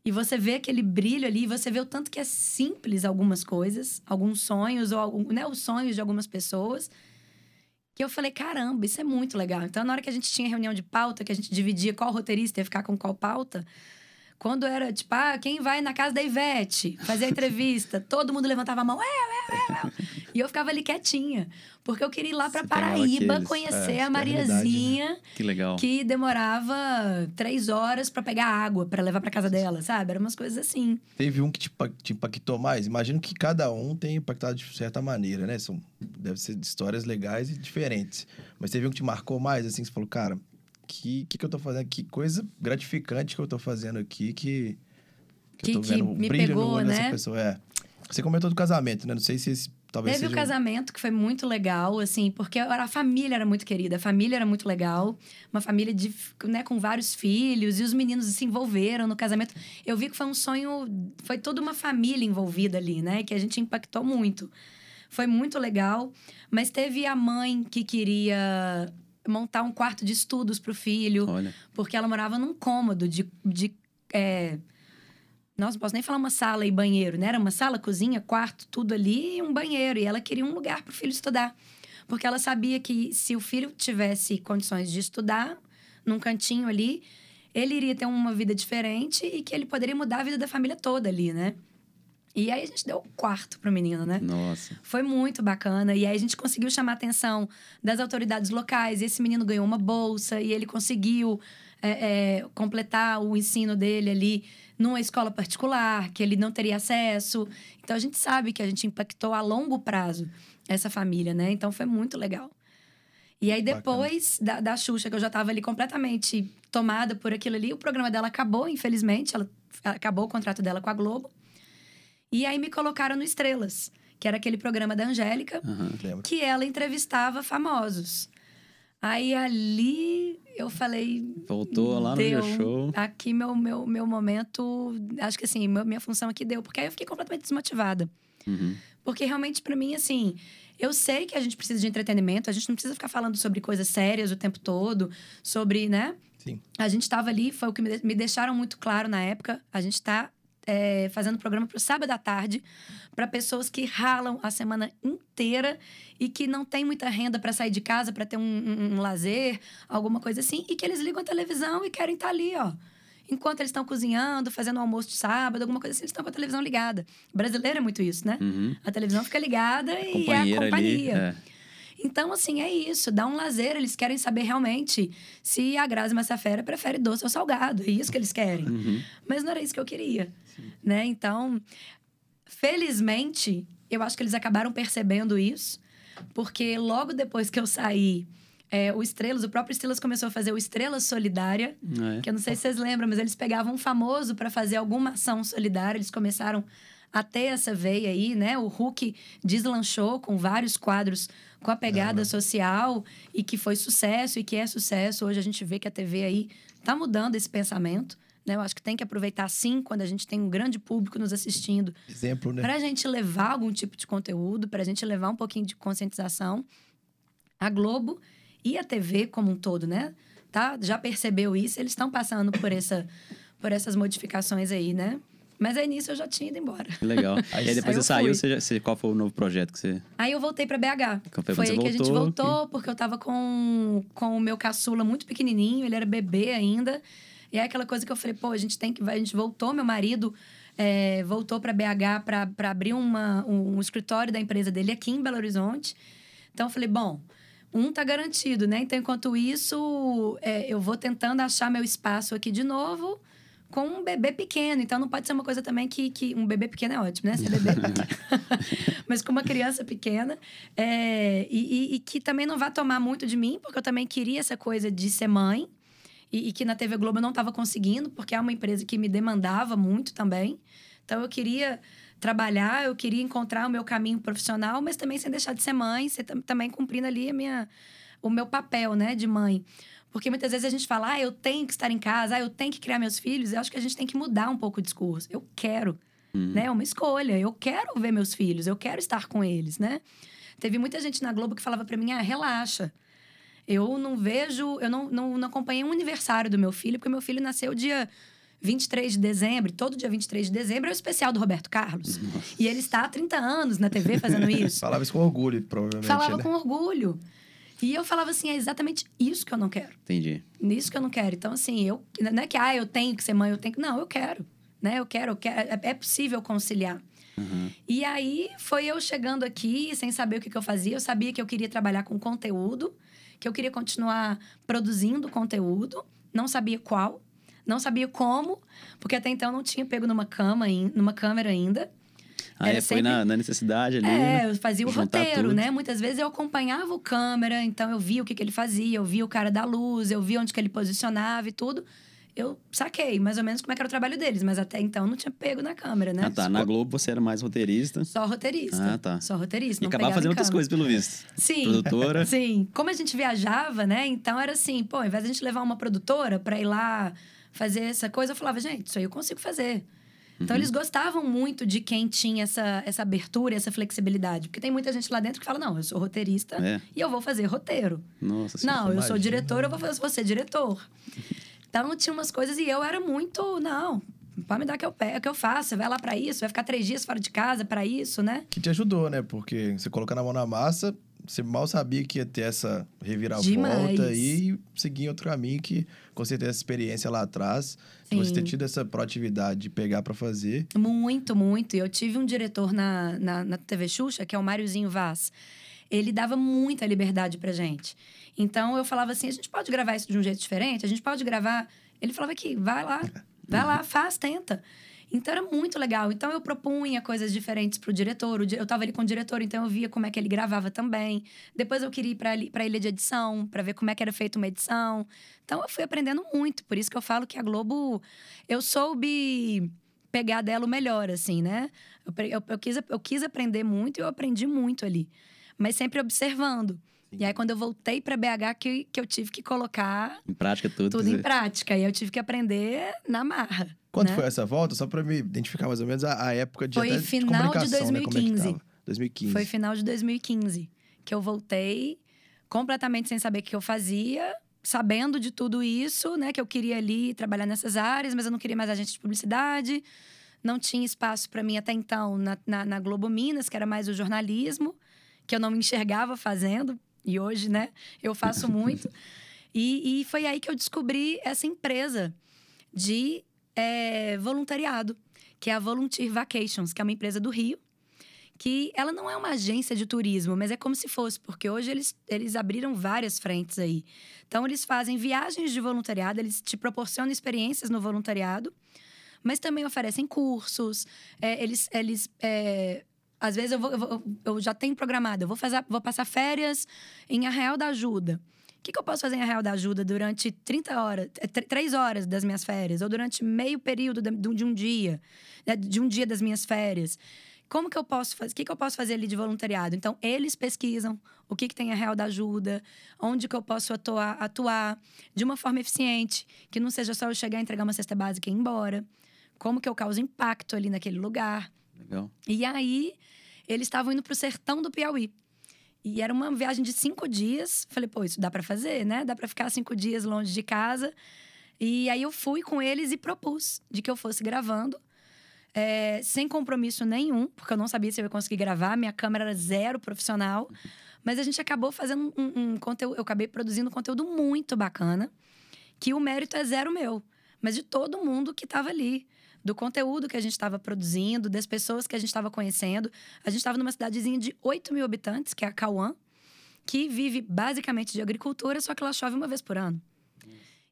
e você vê aquele brilho ali, você vê o tanto que é simples algumas coisas, alguns sonhos ou algum, né, os sonhos de algumas pessoas que eu falei, caramba, isso é muito legal. Então, na hora que a gente tinha reunião de pauta, que a gente dividia qual roteirista ia ficar com qual pauta, quando era tipo, ah, quem vai na casa da Ivete fazer a entrevista, todo mundo levantava a mão, é, é, é, e eu ficava ali quietinha, porque eu queria ir lá para Paraíba aqueles, conhecer é, a Mariazinha, né? Que legal. que demorava três horas para pegar água para levar para casa dela, sabe? Eram umas coisas assim. Teve um que te, te impactou mais? Imagino que cada um tem impactado de certa maneira, né? São, deve ser histórias legais e diferentes. Mas teve um que te marcou mais, assim, que você falou, cara, que, que, que eu tô fazendo? Que coisa gratificante que eu tô fazendo aqui, que, que, Que- que me pegou, né? pessoa. É. Você comentou do casamento, né? Não sei se esse, talvez Teve o seja... um- casamento, que foi muito legal, assim, porque a família era muito querida, a família era muito legal. Uma família de, né, com vários filhos, e os meninos se envolveram no casamento. Eu vi que foi um sonho, foi toda uma família envolvida ali, né? Que a gente impactou muito. Foi muito legal, mas teve a mãe que queria montar um quarto de estudos para o filho Olha. porque ela morava num cômodo de. de é... Nossa, não posso nem falar uma sala e banheiro, né? Era uma sala, cozinha, quarto, tudo ali e um banheiro. E ela queria um lugar para o filho estudar. Porque ela sabia que se o filho tivesse condições de estudar num cantinho ali, ele iria ter uma vida diferente e que ele poderia mudar a vida da família toda ali, né? E aí a gente deu o quarto pro menino, né? Nossa. Foi muito bacana. E aí a gente conseguiu chamar a atenção das autoridades locais. E esse menino ganhou uma bolsa e ele conseguiu é, é, completar o ensino dele ali numa escola particular, que ele não teria acesso. Então a gente sabe que a gente impactou a longo prazo essa família, né? Então foi muito legal. E aí, depois da, da Xuxa, que eu já estava ali completamente tomada por aquilo ali, o programa dela acabou, infelizmente. Ela, acabou o contrato dela com a Globo. E aí me colocaram no Estrelas, que era aquele programa da Angélica. Lembro. que ela entrevistava famosos. Aí ali eu falei. Voltou lá no deu. Video Show. Aqui meu, meu, meu momento. Acho que assim, meu- minha função aqui deu. Porque aí eu fiquei completamente desmotivada. Uhum. Porque realmente, pra mim, assim, eu sei que a gente precisa de entretenimento, a gente não precisa ficar falando sobre coisas sérias o tempo todo, sobre, né? Sim. A gente estava ali, foi o que me deixaram muito claro na época. A gente está fazendo programa para o sábado à tarde, para pessoas que ralam a semana inteira e que não tem muita renda para sair de casa, para ter um, um- um lazer, alguma coisa assim, e que eles ligam a televisão e querem estar ali, ó. Enquanto eles estão cozinhando, fazendo almoço de sábado, alguma coisa assim, eles estão com a televisão ligada. Brasileiro é muito isso, né? Uhum. A televisão fica ligada e é a Companheira ali. companhia. É. Então, assim, é isso. Dá um lazer. Eles querem saber realmente se a Grazi Massafera prefere doce ou salgado. É isso que eles querem. Uhum. Mas não era isso que eu queria. Né? Então, felizmente, eu acho que eles acabaram percebendo isso. Porque logo depois que eu saí, é, o Estrelas, o próprio Estrelas começou a fazer o Estrelas Solidária. É. Que eu não sei se vocês lembram, mas eles pegavam um famoso para fazer alguma ação solidária. Eles começaram a ter essa veia aí, né? O Hulk deslanchou com vários quadros com a pegada social e que foi sucesso e que é sucesso. Hoje a gente vê que a TV aí tá mudando esse pensamento. Né? Eu acho que tem que aproveitar sim quando a gente tem um grande público nos assistindo Exemplo, né? para a gente levar algum tipo de conteúdo, para a gente levar um pouquinho de conscientização. A Globo e a TV como um todo, né? Tá? Já percebeu isso? Eles estão passando por, essa, por essas modificações aí, né? Mas aí nisso eu já tinha ido embora. Que legal. Aí e aí depois eu você saiu, você, já- você- qual foi o novo projeto que você. Aí eu voltei para BH. Foi Foi aí que a gente voltou, voltou, porque eu tava com, com o meu caçula muito pequenininho, ele era bebê ainda. E é aquela coisa que eu falei, pô, a gente tem que. A gente voltou, meu marido é, voltou para BH para abrir uma, um, um escritório da empresa dele aqui em Belo Horizonte. Então eu falei, bom, um tá garantido, né? Então, enquanto isso, é, eu vou tentando achar meu espaço aqui de novo com um bebê pequeno. Então, não pode ser uma coisa também que... que um bebê pequeno é ótimo, né? Ser bebê Mas com uma criança pequena. é, e, e- e que também não vai tomar muito de mim, porque eu também queria essa coisa de ser mãe. E, e que na TV Globo eu não estava conseguindo, porque é uma empresa que me demandava muito também. Então, eu queria trabalhar, eu queria encontrar o meu caminho profissional, mas também sem deixar de ser mãe, ser, tam- também cumprindo ali a minha, o meu papel, né, de mãe. Porque muitas vezes a gente fala, ah, eu tenho que estar em casa, ah, eu tenho que criar meus filhos. Eu acho que a gente tem que mudar um pouco o discurso. Eu quero, né? É uma escolha. Eu quero ver meus filhos, eu quero estar com eles, né? Teve muita gente na Globo que falava para mim, ah, relaxa. Eu não vejo, eu não, não, não acompanhei um aniversário do meu filho, porque meu filho nasceu dia 23 de dezembro. Todo dia 23 de dezembro é o especial do Roberto Carlos. E ele está há 30 anos na TV fazendo isso. Falava isso com orgulho, provavelmente. Falava né? com orgulho. E eu falava assim, é exatamente isso que eu não quero. Entendi. Nisso que eu não quero. Então, assim, eu não é que, ah, eu tenho que ser mãe, eu tenho que. Não, eu quero. Né? Eu quero, eu quero. É, é possível conciliar. Uhum. E aí foi eu chegando aqui sem saber o que, que eu fazia. Eu sabia que eu queria trabalhar com conteúdo, que eu queria continuar produzindo conteúdo, não sabia qual, não sabia como, porque até então eu não tinha pego numa cama, numa câmera ainda. Ah, é, foi sempre- na, na necessidade ali. É, né? eu fazia o roteiro, tudo. né? Muitas vezes eu acompanhava o câmera, então eu via o que, que ele fazia, eu via o cara da luz, eu via onde que ele posicionava e tudo. Eu saquei mais ou menos como é que era o trabalho deles, mas até então não tinha pego na câmera, né? Ah, tá. Na Globo você era mais roteirista. Só roteirista. Ah, tá. Só roteirista. E não acabava fazendo outras coisas, pelo visto. Sim. Produtora. Sim. Como a gente viajava, né? Então era assim, pô, ao invés de a gente levar uma produtora pra ir lá fazer essa coisa, eu falava, gente, isso aí eu consigo fazer. Então Uhum. eles gostavam muito de quem tinha essa, essa abertura, essa flexibilidade. Porque tem muita gente lá dentro que fala, não, eu sou roteirista É. e eu vou fazer roteiro. Nossa. Não, eu sou imagina. diretor, eu vou fazer você diretor. Então tinha umas coisas e eu era muito, não, pode me dar que eu que eu faço. Vai lá pra isso, vai ficar três dias fora de casa pra isso, né? Que te ajudou, né? Porque você colocando a mão na massa, você mal sabia que ia ter essa reviravolta Demais. e seguir outro caminho que, com certeza, essa experiência lá atrás, você ter tido essa proatividade de pegar pra fazer. Muito, muito. E eu tive um diretor na, na, na TV Xuxa, que é o Máriozinho Vaz. Ele dava muita liberdade pra gente. Então eu falava assim: a gente pode gravar isso de um jeito diferente? A gente pode gravar. Ele falava que vai lá, vai lá, faz, tenta. Então era muito legal. Então eu propunha coisas diferentes pro diretor. Eu tava ali com o diretor, então eu via como é que ele gravava também. Depois eu queria ir pra, pra ilha de edição, pra ver como é que era feita uma edição. Então eu fui aprendendo muito. Por isso que eu falo que a Globo. Eu soube pegar dela o melhor, assim, né? Eu, eu, eu quis, eu quis aprender muito e eu aprendi muito ali. Mas sempre observando. E aí, quando eu voltei para BH, que, que eu tive que colocar Em prática, tudo. tudo quer em dizer, prática. E eu tive que aprender na marra. Quando né? foi essa volta? Só pra me identificar mais ou menos a, a época de, Foi até final de comunicação, né? Como é que 2015. tava? 2015. Foi final de 2015 que eu voltei completamente sem saber o que eu fazia, sabendo de tudo isso, né? Que eu queria ali trabalhar nessas áreas, mas eu não queria mais agente de publicidade. Não tinha espaço para mim até então na, na, na Globo Minas, que era mais o jornalismo, que eu não me enxergava fazendo. E hoje, né, eu faço muito. E, e foi aí que eu descobri essa empresa de eh, voluntariado, que é a Volunteer Vacations, que é uma empresa do Rio, que ela não é uma agência de turismo, mas é como se fosse, porque hoje eles, eles abriram várias frentes aí. Então, eles fazem viagens de voluntariado, eles te proporcionam experiências no voluntariado, mas também oferecem cursos, é, eles. eles é, às vezes eu, vou, eu, vou- eu já tenho programado, eu vou, fazer, vou passar férias em Arraial da Ajuda. O que, que eu posso fazer em Arraial da Ajuda durante 30 horas, eh, tr- três horas das minhas férias? Ou durante meio período um- de um dia, né, de um dia das minhas férias? Como que eu posso fazer? O que, que eu posso fazer ali de voluntariado? Então, eles pesquisam o que, que tem a Real da Ajuda, onde que eu posso atuar, atuar de uma forma eficiente, que não seja só eu chegar, entregar uma cesta básica e ir embora. Como que eu causo impacto ali naquele lugar. Legal. E aí, eles estavam indo pro sertão do Piauí. E era uma viagem de cinco dias. Falei, pô, isso dá para fazer, né? Dá para ficar cinco dias longe de casa. E aí eu fui com eles e propus de que eu fosse gravando. é, sem compromisso nenhum, porque eu não sabia se eu ia conseguir gravar, minha câmera era zero profissional. Mas a gente acabou fazendo um, um conteúdo, eu acabei produzindo um conteúdo muito bacana, que o mérito é zero meu, mas de todo mundo que estava ali do conteúdo que a gente estava produzindo, das pessoas que a gente estava conhecendo. A gente estava numa cidadezinha de 8 mil habitantes, que é a Cauã, que vive basicamente de agricultura, só que ela chove uma vez por ano.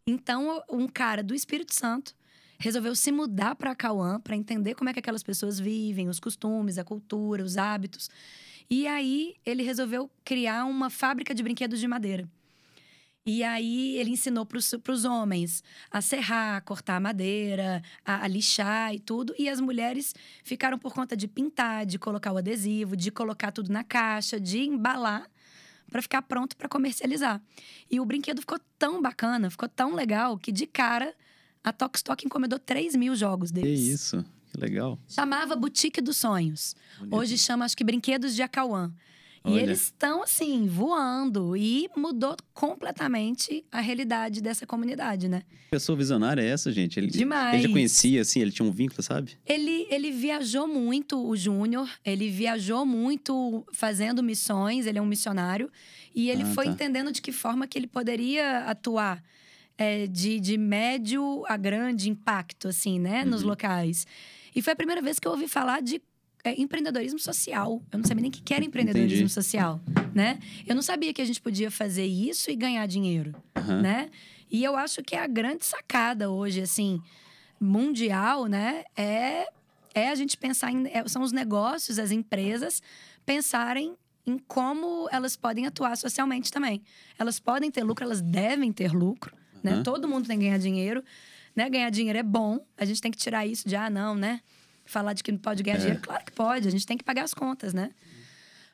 Então, um cara do Espírito Santo resolveu se mudar para Cauã para entender como é que aquelas pessoas vivem, os costumes, a cultura, os hábitos. E aí ele resolveu criar uma fábrica de brinquedos de madeira. E aí ele ensinou para os homens a serrar, a cortar a madeira, a, a lixar e tudo. E as mulheres ficaram por conta de pintar, de colocar o adesivo, de colocar tudo na caixa, de embalar para ficar pronto para comercializar. E o brinquedo ficou tão bacana, ficou tão legal, que de cara a Tokstok encomendou 3 mil jogos Que deles. isso. Que legal. Chamava Boutique dos Sonhos. Bonito. Hoje chama, acho que Brinquedos de Acauã. E Olha. eles estão, assim, voando. E mudou completamente a realidade dessa comunidade, né? Pessoa visionária é essa, gente? Ele, Demais. Ele já conhecia, assim, ele tinha um vínculo, sabe? Ele, ele viajou muito, o Júnior. Ele viajou muito fazendo missões. Ele é um missionário. E ele Ah, foi tá. entendendo de que forma que ele poderia atuar é, de, de médio a grande impacto, assim, né? Nos Uhum. locais. E foi a primeira vez que eu ouvi falar de é, empreendedorismo social. Eu não sabia nem o que era empreendedorismo Entendi. social, né? Eu não sabia que a gente podia fazer isso e ganhar dinheiro Aham. né? E eu acho que a grande sacada hoje, assim, mundial, né? É, é a gente pensar em. é- são os negócios, as empresas pensarem em como elas podem atuar socialmente também. Elas podem ter lucro, elas devem ter lucro, né? Aham. Todo mundo tem que ganhar dinheiro, né? Ganhar dinheiro é bom. A gente tem que tirar isso de, ah, não, né? Falar de que não pode ganhar É. dinheiro. Claro que pode, a gente tem que pagar as contas, né?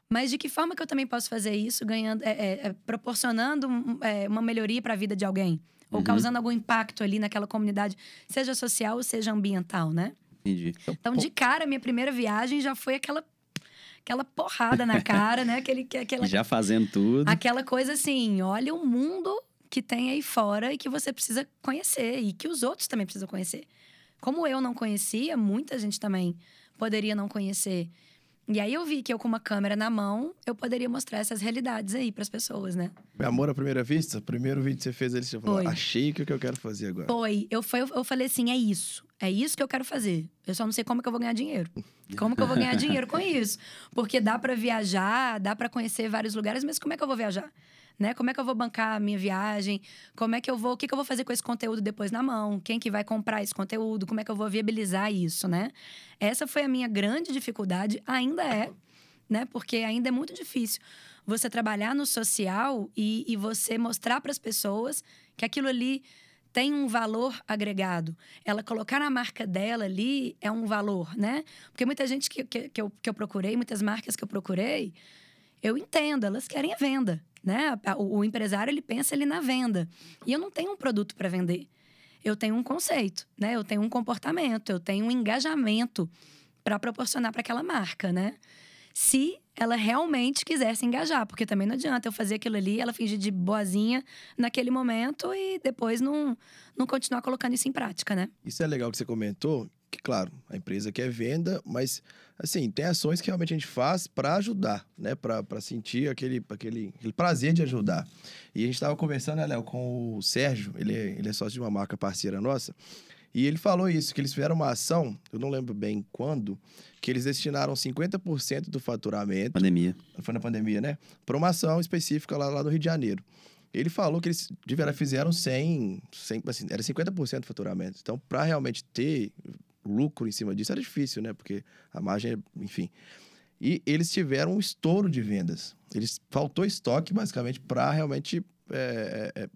Mas de que forma que eu também posso fazer isso, ganhando, é, é, é, proporcionando é, uma melhoria para a vida de alguém? Ou Uhum. causando algum impacto ali naquela comunidade, seja social ou seja ambiental, né? Entendi. Então, de cara, minha primeira viagem já foi aquela, aquela porrada na cara, né? Aquele, que- aquela, Já fazendo tudo. aquela coisa assim, olha o mundo que tem aí fora e que você precisa conhecer e que os outros também precisam conhecer. Como eu não conhecia, muita gente também poderia não conhecer. E aí eu vi que eu com uma câmera na mão, eu poderia mostrar essas realidades aí para as pessoas, né? Foi amor à primeira vista? Primeiro vídeo que você fez, ele você falou, Foi. achei que é o que eu quero fazer agora. Foi, eu, foi, eu falei assim, é isso. É isso que eu quero fazer. Eu só não sei como que eu vou ganhar dinheiro. Como que eu vou ganhar dinheiro com isso? Porque dá para viajar, dá para conhecer vários lugares, mas como é que eu vou viajar? Né? Como é que eu vou bancar a minha viagem? Como é que eu vou, o que, que eu vou fazer com esse conteúdo depois na mão? Quem que vai comprar esse conteúdo? Como é que eu vou viabilizar isso, né? Essa foi a minha grande dificuldade, ainda é, né? Porque ainda é muito difícil você trabalhar no social e, e você mostrar para as pessoas que aquilo ali tem um valor agregado. Ela colocar a marca dela ali é um valor, né? Porque muita gente que, que, que, eu, que eu procurei, muitas marcas que eu procurei, eu entendo, elas querem a venda, né? O, o empresário, ele pensa ali na venda. E eu não tenho um produto para vender. Eu tenho um conceito, né? Eu tenho um comportamento, eu tenho um engajamento para proporcionar para aquela marca, né? Se ela realmente quiser se engajar, porque também não adianta eu fazer aquilo ali, ela fingir de boazinha naquele momento e depois não, não continuar colocando isso em prática, né? Isso é legal que você comentou, que claro, a empresa quer venda, mas assim, tem ações que realmente a gente faz para ajudar, né? Para sentir aquele, aquele, aquele prazer de ajudar. E a gente estava conversando, né, Léo, com o Sérgio, ele é, ele é sócio de uma marca parceira nossa, e ele falou isso, que eles fizeram uma ação, eu não lembro bem quando, que eles destinaram 50% do faturamento Pandemia. foi na pandemia, né? Para uma ação específica lá, lá no Rio de Janeiro. Ele falou que eles fizeram 100, 100 assim, era 50% do faturamento. Então, para realmente ter lucro em cima disso, era difícil, né? Porque a margem, é- enfim. E eles tiveram um estouro de vendas. Eles faltou estoque, basicamente, para realmente. É, é,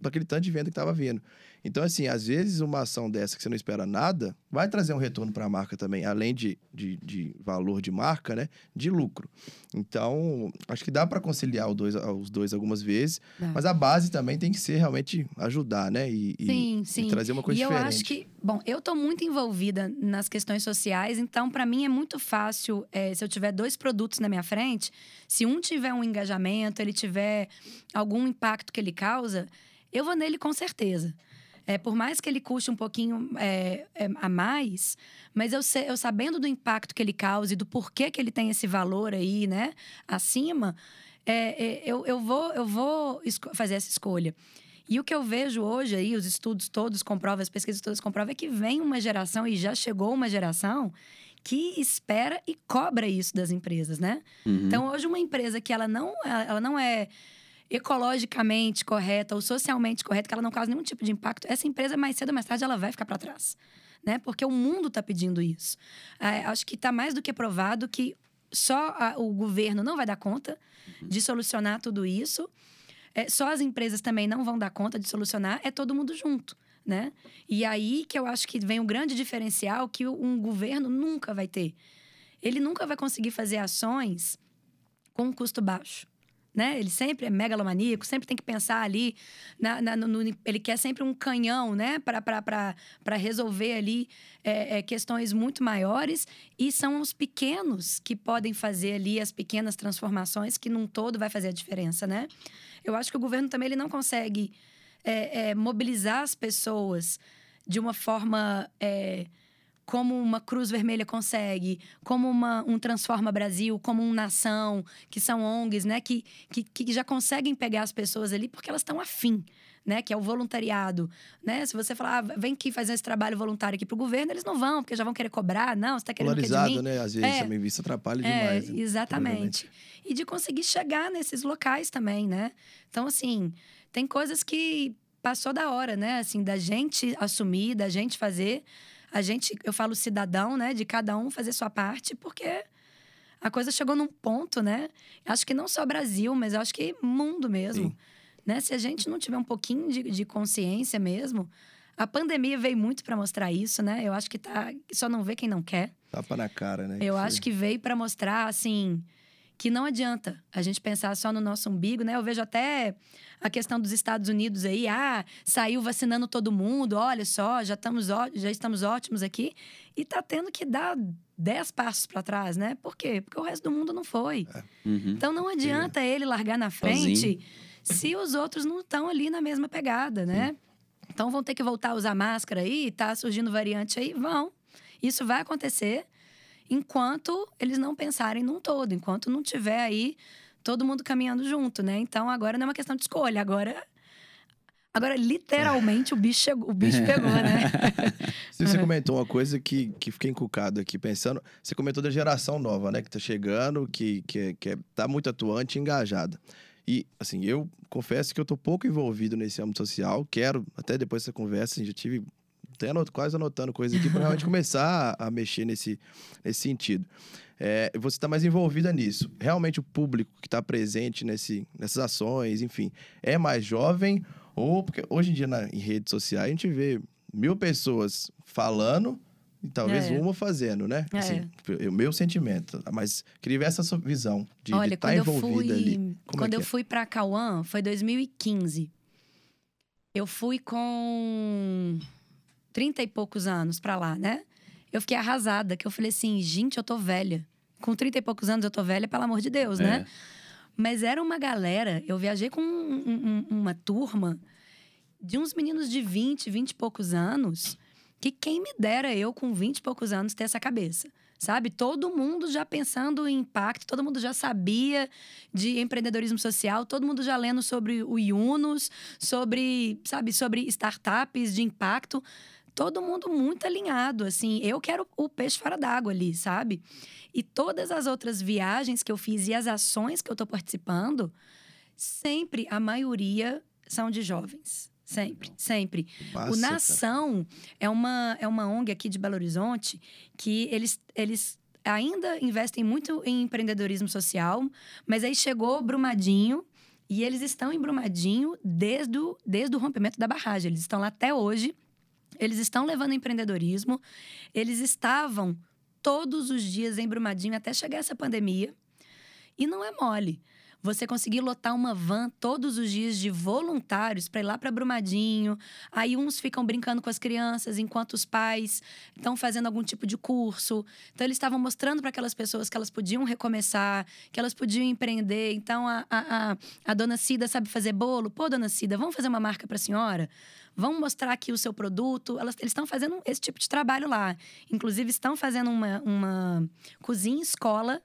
para aquele tanto de venda que estava vindo. Então, assim, às vezes uma ação dessa que você não espera nada vai trazer um retorno para a marca também, além de, de, de valor de marca, né? De lucro. Então, acho que dá para conciliar os dois, os dois algumas vezes, Dá. mas a base também tem que ser realmente ajudar, né? E, e- Sim, e sim. trazer uma coisa e eu diferente. acho que, bom, eu tô muito envolvida nas questões sociais, então para mim é muito fácil, é, se eu tiver dois produtos na minha frente, se um tiver um engajamento, ele tiver algum impacto que ele causa, eu vou nele com certeza. É, por mais que ele custe um pouquinho é, é, a mais, mas eu, eu sabendo do impacto que ele causa e do porquê que ele tem esse valor aí, né, acima, é, é, eu, eu vou, eu vou fazer essa escolha. E o que eu vejo hoje aí, os estudos todos comprovam, as pesquisas todas comprovam, é que vem uma geração, e já chegou uma geração, que espera e cobra isso das empresas, né? Uhum. Então, hoje, uma empresa que ela não, ela não é ecologicamente correta ou socialmente correta, que ela não causa nenhum tipo de impacto, essa empresa, mais cedo ou mais tarde, ela vai ficar para trás. Né? Porque o mundo está pedindo isso. É, acho que está mais do que provado que só a- o governo não vai dar conta de solucionar tudo isso. É, só as empresas também não vão dar conta de solucionar, é todo mundo junto. Né? E aí que eu acho que vem um grande diferencial que um governo nunca vai ter. Ele nunca vai conseguir fazer ações com um custo baixo. Né? Ele sempre é megalomaníaco, sempre tem que pensar ali. Na, na, no, ele quer sempre um canhão, né? Para resolver ali é, é, questões muito maiores. E são os pequenos que podem fazer ali as pequenas transformações que num todo vai fazer a diferença, né? Eu acho que o governo também ele não consegue é, é mobilizar as pessoas de uma forma é, como uma Cruz Vermelha consegue, como uma, um Transforma Brasil, como um Nação, que são ONGs, né? Que, que, que já conseguem pegar as pessoas ali porque elas estão afim. Né, que é o voluntariado, né? Se você falar, ah, vem aqui fazer esse trabalho voluntário aqui para o governo, eles não vão, porque já vão querer cobrar. Não, você está querendo Polarizado, que né? Às vezes é, também isso atrapalha é, demais. Né? Exatamente. E de conseguir chegar nesses locais também, né? Então, assim, tem coisas que passou da hora, né? Assim, da gente assumir, da gente fazer a gente, eu falo cidadão, né, de cada um fazer sua parte, porque a coisa chegou num ponto, né? Acho que não só Brasil, mas acho que mundo mesmo. Né? Se a gente não tiver um pouquinho de, de consciência mesmo, a pandemia veio muito para mostrar isso, né? Eu acho que tá, só não vê quem não quer. Tapa na cara, né? Eu acho que veio para mostrar assim, que não adianta a gente pensar só no nosso umbigo, né? Eu vejo até a questão dos Estados Unidos aí, ah, saiu vacinando todo mundo, olha só, já estamos, já estamos ótimos aqui. E tá tendo que dar dez passos para trás, né? Por quê? Porque o resto do mundo não foi. É. Uhum. Então não adianta é. ele largar na frente Sozinho. se os outros não estão ali na mesma pegada, né? Sim. Então vão ter que voltar a usar máscara aí, tá surgindo variante aí, vão. Isso vai acontecer enquanto eles não pensarem num todo, enquanto não tiver aí todo mundo caminhando junto, né? Então agora não é uma questão de escolha, agora Agora, literalmente, o bicho, chegou, o bicho pegou, né? Você comentou uma coisa que, que fiquei encucado aqui, pensando. Você comentou da geração nova, né? Que tá chegando, que, que, que tá muito atuante e engajada. E, assim, eu confesso que eu tô pouco envolvido nesse âmbito social. Quero, até depois dessa conversa, assim, já tive até anot, quase anotando coisas aqui para realmente começar a, a, mexer nesse, nesse sentido. É, você está mais envolvida nisso. Realmente o público que está presente nesse, nessas ações, enfim, é mais jovem ou porque hoje em dia na, em redes sociais a gente vê mil pessoas falando e talvez é. uma fazendo, né? É. Assim, o meu sentimento. Mas queria ver essa sua visão de estar tá envolvida fui, ali. Como é quando é eu fui para Cauã, foi 2015. Eu fui com 30 e poucos anos para lá, né? Eu fiquei arrasada, que eu falei assim, gente, eu tô velha. Com 30 e poucos anos eu tô velha, pelo amor de Deus, né? é. né? Mas era uma galera, eu viajei com um, um, uma turma de uns meninos de 20, 20 e poucos anos, que quem me dera eu com 20 e poucos anos ter essa cabeça sabe? Todo mundo já pensando em impacto, todo mundo já sabia de empreendedorismo social, todo mundo já lendo sobre o Yunus, sobre, sabe, sobre startups de impacto todo mundo muito alinhado, assim. Eu quero o peixe fora d'água ali, sabe? E todas as outras viagens que eu fiz e as ações que eu tô participando, sempre a maioria são de jovens. Sempre, sempre. O Nação é uma, é uma ONG aqui de Belo Horizonte que eles, eles ainda investem muito em empreendedorismo social, mas aí chegou Brumadinho e eles estão em Brumadinho desde o, desde o rompimento da barragem. Eles estão lá até hoje eles estão levando empreendedorismo, eles estavam todos os dias em Brumadinho até chegar essa pandemia. E não é mole. Você conseguir lotar uma van todos os dias de voluntários para ir lá para Brumadinho. Aí uns ficam brincando com as crianças enquanto os pais estão fazendo algum tipo de curso. Então eles estavam mostrando para aquelas pessoas que elas podiam recomeçar, que elas podiam empreender. Então a, a, a, a dona Cida sabe fazer bolo. Pô, dona Cida, vamos fazer uma marca para a senhora? vão mostrar aqui o seu produto. Elas, eles estão fazendo esse tipo de trabalho lá. Inclusive, estão fazendo uma, uma cozinha escola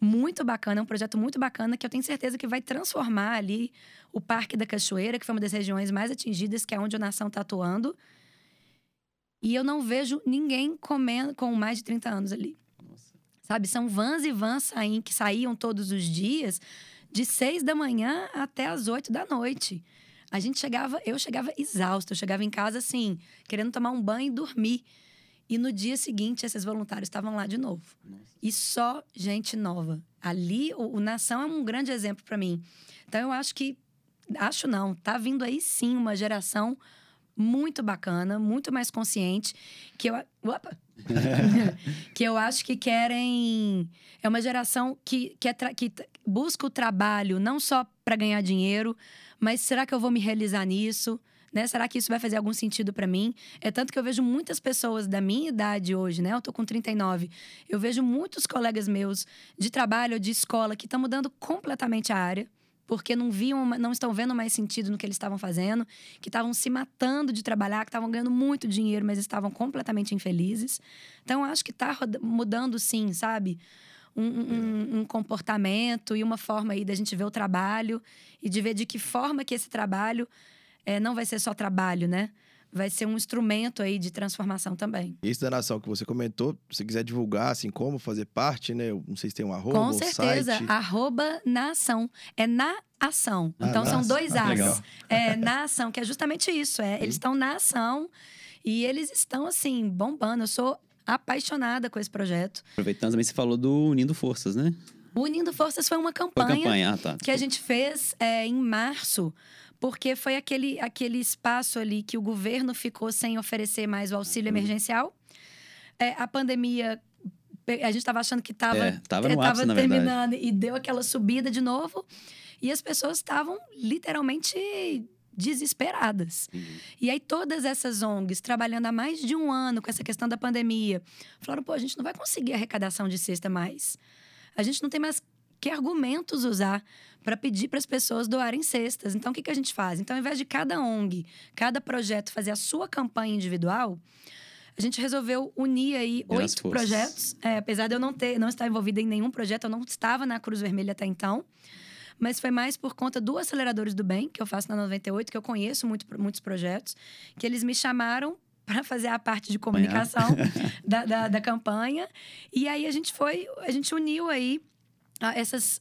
muito bacana, é um projeto muito bacana que eu tenho certeza que vai transformar ali o Parque da Cachoeira, que foi uma das regiões mais atingidas, que é onde a nação está atuando. E eu não vejo ninguém comendo com mais de 30 anos ali. Nossa. Sabe, são vans e vans saem, que saíam todos os dias, de seis da manhã até as oito da noite. A gente chegava, eu chegava exausta, eu chegava em casa assim, querendo tomar um banho e dormir. E no dia seguinte, esses voluntários estavam lá de novo. Nossa. E só gente nova. Ali, o, o Nação é um grande exemplo para mim. Então, eu acho que. Acho não, tá vindo aí sim uma geração muito bacana, muito mais consciente, que eu. Opa! que eu acho que querem. É uma geração que, que, é tra- que busca o trabalho não só para ganhar dinheiro, mas será que eu vou me realizar nisso? Né? Será que isso vai fazer algum sentido para mim? É tanto que eu vejo muitas pessoas da minha idade hoje, né? Eu tô com 39. Eu vejo muitos colegas meus de trabalho ou de escola que estão mudando completamente a área porque não viam, não estão vendo mais sentido no que eles estavam fazendo, que estavam se matando de trabalhar, que estavam ganhando muito dinheiro, mas estavam completamente infelizes. Então, eu acho que está mudando, sim, sabe? Um, um- um comportamento e uma forma aí da gente ver o trabalho e de ver de que forma que esse trabalho eh, não vai ser só trabalho, né? Vai ser um instrumento aí de transformação também. Isso da nação que você comentou, se você quiser divulgar, assim, como fazer parte, né? Eu não sei se tem um arroba, Com um certeza. site. Arroba na ação. É na ação. Ah, então na são ação. dois Ah, As. legal. É na ação, que é justamente isso. É, eles estão na ação e eles estão, assim, bombando. Eu sou apaixonada com esse projeto. Aproveitando também, você falou do Unindo Forças, né? O Unindo Forças foi uma Foi campanha, campanha. Ah, tá. que a gente fez é, em março, porque foi aquele, aquele espaço ali que o governo ficou sem oferecer mais o auxílio emergencial. É, a pandemia, a gente estava achando que estava É, tava no ápice, na verdade. terminando e deu aquela subida de novo. E as pessoas estavam literalmente desesperadas. E aí todas essas ONGs trabalhando há mais de um ano com essa questão da pandemia, falaram, pô, a gente não vai conseguir arrecadação de cesta mais. A gente não tem mais que argumentos usar para pedir para as pessoas doarem cestas. Então, o que, que a gente faz? Então, ao invés de cada ONG, cada projeto fazer a sua campanha individual, a gente resolveu unir aí oito projetos. É, apesar de eu não ter, não estar envolvida em nenhum projeto, eu não estava na Cruz Vermelha até então. Mas foi mais por conta do Aceleradores do Bem, que eu faço na 98, que eu conheço muito, muitos projetos, que eles me chamaram para fazer a parte de comunicação da, da, da campanha. E aí a gente foi, a gente uniu aí ah, essas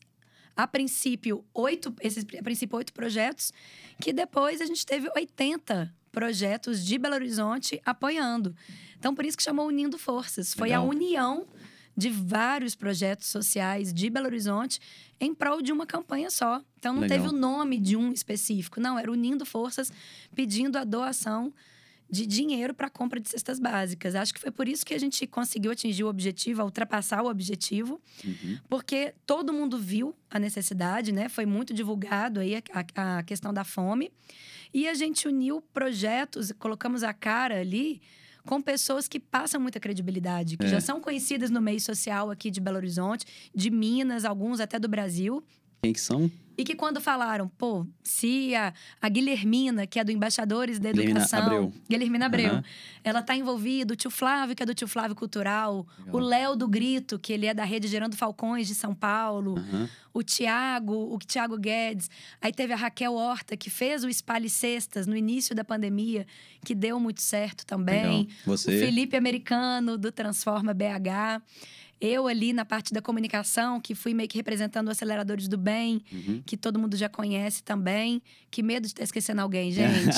a princípio oito esses a princípio oito projetos que depois a gente teve 80 projetos de Belo Horizonte apoiando então por isso que chamou unindo forças foi a Legal. união de vários projetos sociais de Belo Horizonte em prol de uma campanha só então não Legal. teve o nome de um específico não era unindo forças pedindo a doação de dinheiro para compra de cestas básicas. Acho que foi por isso que a gente conseguiu atingir o objetivo, ultrapassar o objetivo, Uhum. porque todo mundo viu a necessidade, né? Foi muito divulgado aí a, a- a questão da fome. E a gente uniu projetos, colocamos a cara ali com pessoas que passam muita credibilidade, que É. já são conhecidas no meio social aqui de Belo Horizonte, de Minas, alguns até do Brasil. Quem que são? E que quando falaram, pô, se a, a Guilhermina, que é do Embaixadores da Guilhermina Educação, Abreu. Guilhermina Abreu, Aham. ela tá envolvida, o tio Flávio, que é do tio Flávio Cultural, Legal. o Léo do Grito, que ele é da rede Gerando Falcões de São Paulo, Aham. o Tiago, o Tiago Guedes. Aí teve a Raquel Horta, que fez o Espalhe Cestas no início da pandemia, que deu muito certo também. Legal. Você. O Felipe Americano, do Transforma BH. Eu ali na parte da comunicação, que fui meio que representando o Aceleradores do Bem, Uhum. que todo mundo já conhece também. Que medo de estar esquecendo alguém, gente.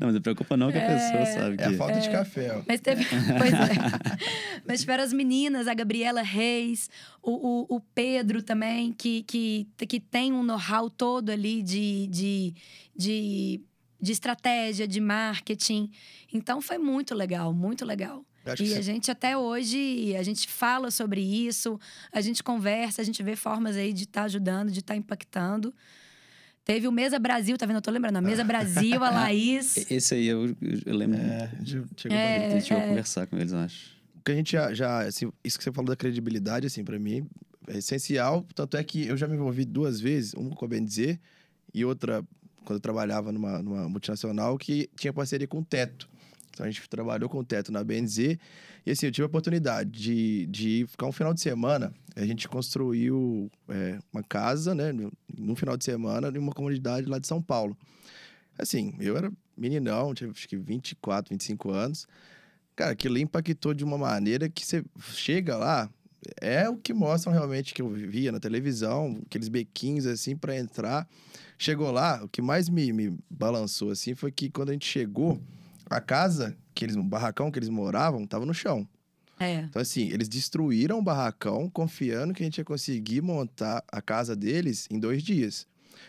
não, mas não preocupa não que a pessoa sabe que... É a falta de café, ó. Mas teve. Pois é. Mas tiveram as meninas, a Gabriela Reis, o, o, o Pedro também, que, que, que tem um know-how todo ali de, de, de, de estratégia, de marketing. Então foi muito legal, muito legal. E a gente até hoje, a gente fala sobre isso, a gente conversa, a gente vê formas aí de estar ajudando, de estar impactando. Teve o Mesa Brasil, tá vendo? Eu tô lembrando. A Mesa Brasil, a Laís. Esse aí eu, eu lembro. É, a gente chegou É, pra- A gente chegou a é. conversar com eles, eu acho. que a gente já, já assim, isso que você falou da credibilidade, assim, para mim é essencial. Tanto é que eu já me envolvi duas vezes, uma com a dizer e outra quando eu trabalhava numa, numa multinacional que tinha parceria com o Teto. Então a gente trabalhou com o Teto na BNZ e assim, eu tive a oportunidade de, de ficar um final de semana. A gente construiu é, uma casa, né, num final de semana, em uma comunidade lá de São Paulo. Assim, eu era meninão, tinha acho que 24, 25 anos. Cara, aquilo impactou de uma maneira que você chega lá, é o que mostram realmente que eu via na televisão, aqueles bequinhos assim para entrar. Chegou lá, o que mais me, me balançou assim foi que quando a gente chegou, a casa, que eles, o barracão que eles moravam, tava no chão. É. Então, assim, eles destruíram o barracão, confiando que a gente ia conseguir montar a casa deles em dois dias.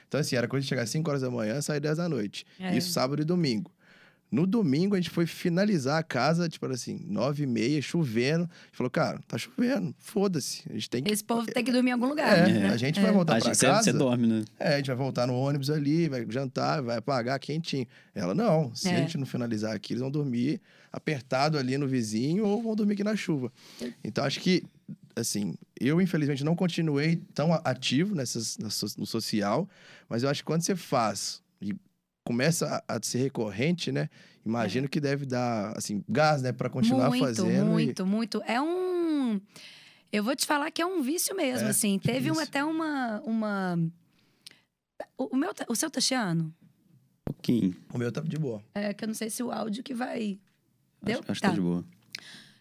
Então, assim, era coisa de chegar às 5 horas da manhã sair 10 da noite. É. Isso sábado e domingo. No domingo, a gente foi finalizar a casa, tipo assim, nove e meia, chovendo. A gente falou, cara, tá chovendo, foda-se. A gente tem que... Esse povo tem que dormir em algum lugar. É, né? a gente vai voltar Acho pra que você, casa. você dorme, né? É, a gente vai voltar no ônibus ali, vai jantar, vai pagar quentinho. Ela, não, se É. a gente não finalizar aqui, eles vão dormir apertado ali no vizinho ou vão dormir aqui na chuva. Então, acho que, assim, eu infelizmente não continuei tão a- ativo nessas, no social, mas eu acho que quando você faz começa a, a ser recorrente, né? Imagino que deve dar, assim, gás, né? Pra continuar muito, fazendo. e- Muito, muito. É um. Eu vou te falar que é um vício mesmo, É, assim. Teve um, até uma. uma... O, meu, tá- o seu tá chiando? Um pouquinho. O meu tá de boa. É que eu não sei se o áudio que vai. Deu? Acho, acho que tá de boa.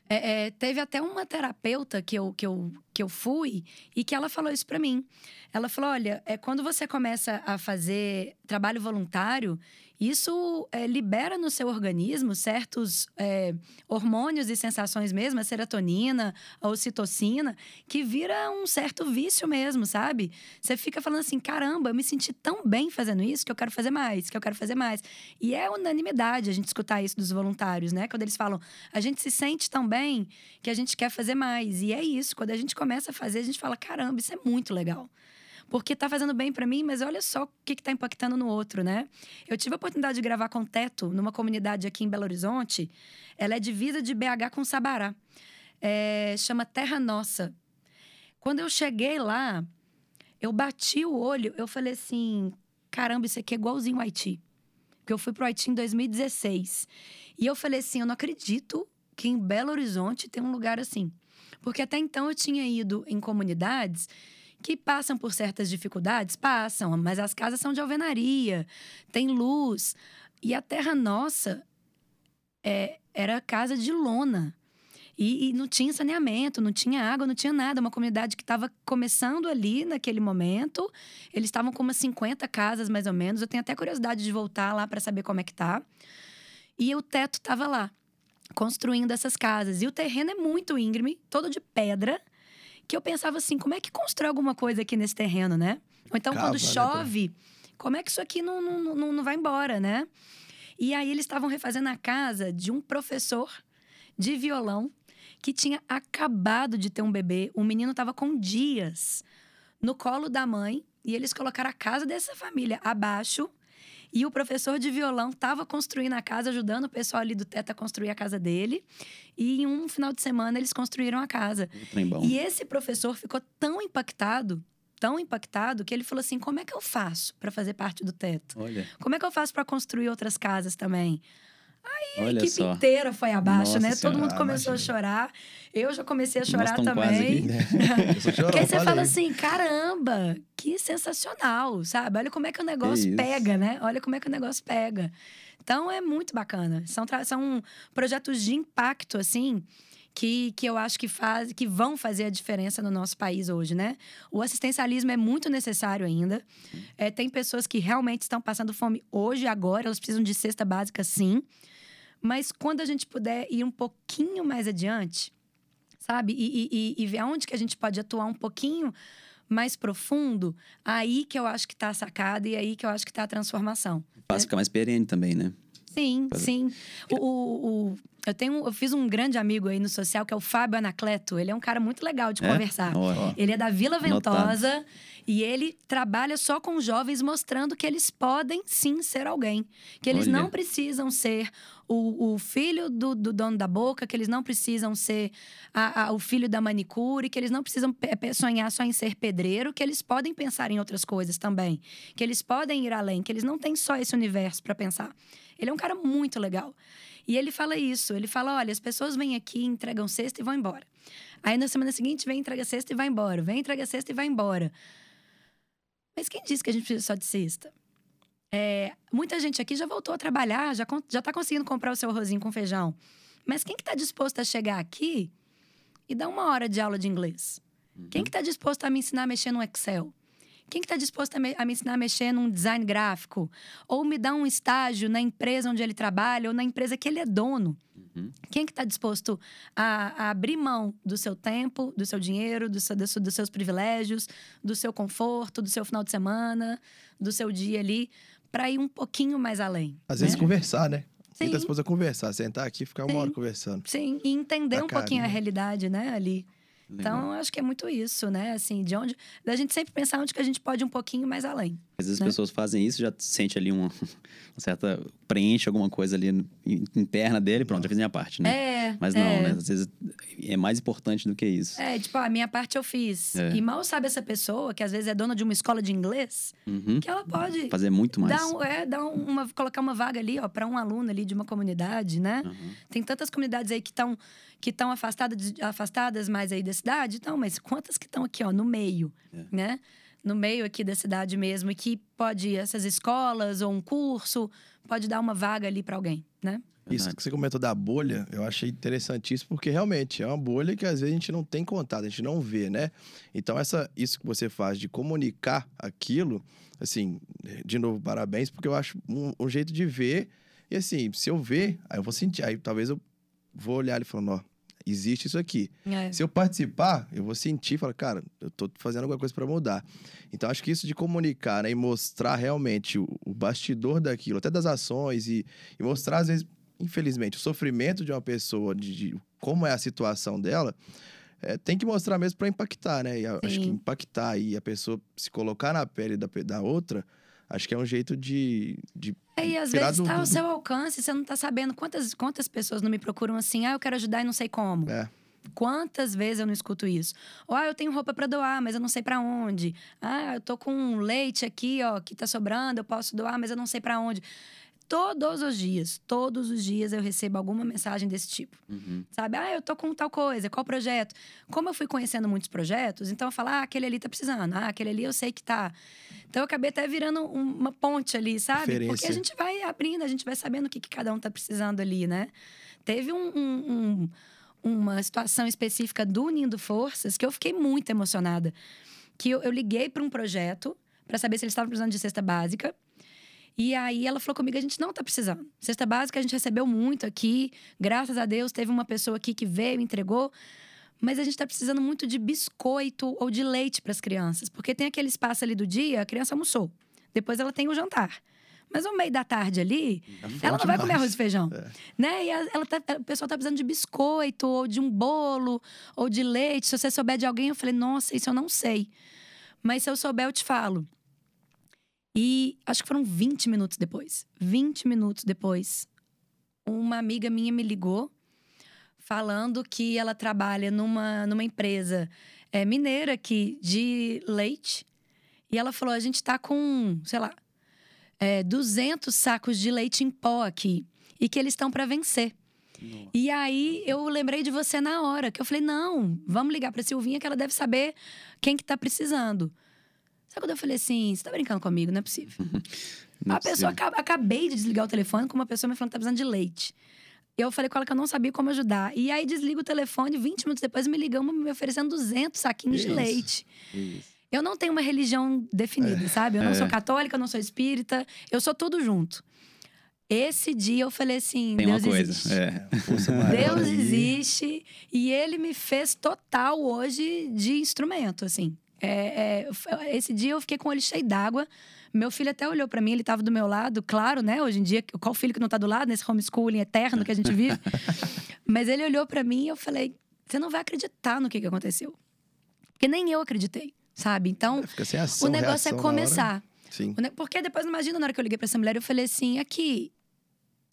É, é, teve até uma terapeuta que eu, que, eu, que eu fui e que ela falou isso pra mim. Ela falou: olha, é, quando você começa a fazer trabalho voluntário, isso é, libera no seu organismo certos é, hormônios e sensações mesmo, a serotonina, a ocitocina, que vira um certo vício mesmo, sabe? Você fica falando assim: caramba, eu me senti tão bem fazendo isso que eu quero fazer mais, que eu quero fazer mais. E é unanimidade a gente escutar isso dos voluntários, né? Quando eles falam, a gente se sente tão bem que a gente quer fazer mais. E é isso, quando a gente começa a fazer, a gente fala: caramba, isso é muito legal. Porque tá fazendo bem para mim, mas olha só o que, que tá impactando no outro, né? Eu tive a oportunidade de gravar com o Teto numa comunidade aqui em Belo Horizonte. Ela é divisa de BH com Sabará. É, chama Terra Nossa. Quando eu cheguei lá, eu bati o olho, eu falei assim: caramba, isso aqui é igualzinho ao Haiti. Porque eu fui pro Haiti em 2016. E eu falei assim: eu não acredito que em Belo Horizonte tem um lugar assim. Porque até então eu tinha ido em comunidades que passam por certas dificuldades, passam, mas as casas são de alvenaria, tem luz. E a terra nossa é, era casa de lona. E, e não tinha saneamento, não tinha água, não tinha nada. Uma comunidade que estava começando ali naquele momento. Eles estavam com umas 50 casas, mais ou menos. Eu tenho até curiosidade de voltar lá para saber como é que tá. E o teto estava lá, construindo essas casas. E o terreno é muito íngreme, todo de pedra. Que eu pensava assim, como é que constrói alguma coisa aqui nesse terreno, né? Ou então, Cava, quando né, chove, como é que isso aqui não, não, não, não vai embora, né? E aí eles estavam refazendo a casa de um professor de violão que tinha acabado de ter um bebê. O menino estava com dias no colo da mãe e eles colocaram a casa dessa família abaixo. E o professor de violão estava construindo a casa, ajudando o pessoal ali do teto a construir a casa dele. E em um final de semana eles construíram a casa. E esse professor ficou tão impactado, tão impactado, que ele falou assim: como é que eu faço para fazer parte do teto? Olha, Como é que eu faço para construir outras casas também? A olha equipe só. inteira foi abaixo, Nossa né? Todo Senhora, mundo começou imagina. a chorar. Eu já comecei a chorar também. Porque aí você fala assim, caramba, que sensacional, sabe? Olha como é que o negócio isso. pega, né? Olha como é que o negócio pega. Então é muito bacana. São, são projetos de impacto, assim, que, que eu acho que, faz, que vão fazer a diferença no nosso país hoje, né? O assistencialismo é muito necessário ainda. É, tem pessoas que realmente estão passando fome hoje, agora, elas precisam de cesta básica, sim. Mas quando a gente puder ir um pouquinho mais adiante, sabe? E, e, e- ver aonde que a gente pode atuar um pouquinho mais profundo, aí que eu acho que tá a sacada e aí que eu acho que tá a transformação. Faz ficar mais perene também, né? Sim, Fazer- sim. O, o- o- eu tenho, eu fiz um grande amigo aí no social que é o Fábio Anacleto. Ele é um cara muito legal de É? conversar. Ó, Ele é da Vila. Ventosa e ele trabalha só com jovens, mostrando que eles podem sim ser alguém. Que eles Olha. não precisam ser o, o filho do, do dono da boca, que eles não precisam ser a- a- o filho da manicure, que eles não precisam sonhar só em ser pedreiro, que eles podem pensar em outras coisas também. Que eles podem ir além, que eles não têm só esse universo para pensar. Ele é um cara muito legal. E ele fala isso. Ele fala: olha, as pessoas vêm aqui, entregam cesta e vão embora. Aí na semana seguinte vem, entrega cesta e vai embora. Vem, entrega cesta e vai embora. Mas quem disse que a gente precisa só de cesta? É, muita gente aqui já voltou a trabalhar, já, já tá conseguindo comprar o seu arrozinho com feijão. Mas quem que tá disposto a chegar aqui e dar uma hora de aula de inglês? Quem que tá disposto a me ensinar a mexer no Excel? Quem que tá disposto a me, a me ensinar a mexer num design gráfico? Ou me dar um estágio na empresa onde ele trabalha ou na empresa que ele é dono? Uhum. Quem que está disposto a, a abrir mão do seu tempo, do seu dinheiro, do seu- do seu- dos seus privilégios, do seu conforto, do seu final de semana, do seu dia ali, para ir um pouquinho mais além? Às né? vezes conversar, né? Sim. Sim. da esposa conversar, sentar aqui e ficar uma Sim. hora conversando. Sim, e entender um pouquinho a realidade, né, ali. Legal. Então, acho que é muito isso, né? Assim, de onde. Da gente sempre pensar onde que a gente pode ir um pouquinho mais além. Às vezes né? as pessoas fazem isso, já sente ali uma, uma certa. preenche alguma coisa ali interna dele, pronto, já fiz minha parte, né? É. Mas não, é. né? Às vezes é mais importante do que isso. É, tipo, a minha parte eu fiz. É. E mal sabe essa pessoa, que às vezes é dona de uma escola de inglês, Uhum. que ela pode Fazer muito mais. dar, um, é, dar um- uma, colocar uma vaga ali, ó, para um aluno ali de uma comunidade, né? Uhum. Tem tantas comunidades aí que estão que estão afastadas, afastadas mais aí da cidade, então, mas quantas que estão aqui, ó, no meio, É. né? No meio aqui da cidade mesmo, e que pode essas escolas ou um curso pode dar uma vaga ali para alguém, né? Isso que você comentou da bolha, eu achei interessantíssimo, porque realmente é uma bolha que às vezes a gente não tem contato, a gente não vê, né? Então, essa, isso que você faz de comunicar aquilo, assim, de novo, parabéns, porque eu acho um, um jeito de ver. E assim, se eu ver, aí eu vou sentir, aí talvez eu vou olhar e falando, ó, existe isso aqui. É. Se eu participar, eu vou sentir, falar, cara, eu tô fazendo alguma coisa para mudar. Então, acho que isso de comunicar, né, e mostrar realmente o, o bastidor daquilo, até das ações, e, e mostrar, às vezes, infelizmente, o sofrimento de uma pessoa, de, de como é a situação dela, é, tem que mostrar mesmo para impactar, né? E a- acho que impactar e a pessoa se colocar na pele da, da outra, acho que é um jeito de. de É, e às vezes do- está ao seu alcance, você não está sabendo quantas, quantas pessoas não me procuram assim, ah, eu quero ajudar e não sei como. É. Quantas vezes eu não escuto isso? Ou, ah, eu tenho roupa para doar, mas eu não sei para onde. Ah, eu tô com leite aqui, ó, que tá sobrando, eu posso doar, mas eu não sei para onde. Todos os dias, todos os dias eu recebo alguma mensagem desse tipo. Uhum. Sabe? Ah, eu tô com tal coisa, qual projeto? Como eu fui conhecendo muitos projetos, então eu falo, ah, aquele ali tá precisando, ah, aquele ali eu sei que tá. Então eu acabei até virando um- uma ponte ali, sabe? Porque a gente vai abrindo, a gente vai sabendo o que, que cada um tá precisando ali, né? Teve um- um- um- uma situação específica do Unindo Forças que eu fiquei muito emocionada. Que eu, eu liguei para um projeto para saber se eles estavam precisando de cesta básica. E aí ela falou comigo, a gente não tá precisando. Cesta básica a gente recebeu muito aqui. Graças a Deus teve uma pessoa aqui que veio, entregou. Mas a gente tá precisando muito de biscoito ou de leite para as crianças. Porque tem aquele espaço ali do dia, a criança almoçou. Depois ela tem o jantar. Mas no meio da tarde ali, ela não vai comer arroz e feijão. É. Né? E a- ela tá, o pessoal tá precisando de biscoito, ou de um bolo, ou de leite. Se você souber de alguém, eu falei, nossa, isso eu não sei. Mas se eu souber, eu te falo. E acho que foram 20 minutos depois. 20 minutos depois, uma amiga minha me ligou falando que ela trabalha numa, numa empresa é, mineira aqui de leite. E ela falou: a gente tá com, sei lá, é, 200 sacos de leite em pó aqui. E que eles estão para vencer. E aí eu lembrei de você na hora, que eu falei: não, vamos ligar pra Silvinha que ela deve saber quem que tá precisando. Sabe quando eu falei assim: você tá brincando comigo? Não é possível. Não é a pessoa acaba- acabei de desligar o telefone com uma pessoa me falando que tá precisando de leite. Eu falei com ela que eu não sabia como ajudar. E aí desliga o telefone, 20 minutos depois me ligando, me oferecendo 200 saquinhos Que de isso? leite. Isso. Eu não tenho uma religião definida, sabe? Eu não É. sou católica, eu não sou espírita, eu sou tudo junto. Esse dia eu falei assim: Tem Deus uma coisa. existe. É. Deus existe e ele me fez total hoje de instrumento, assim. É, é, esse dia eu fiquei com o olho cheio d'água. Meu filho até olhou pra mim, ele tava do meu lado, claro, né? Hoje em dia, qual filho que não tá do lado nesse homeschooling eterno que a gente vive? Mas ele olhou pra mim e eu falei: você não vai acreditar no que, que aconteceu. Porque nem eu acreditei, sabe? Então, sem ação, o negócio é começar. Sim. Porque depois, imagina, na hora que eu liguei pra essa mulher, eu falei assim: aqui,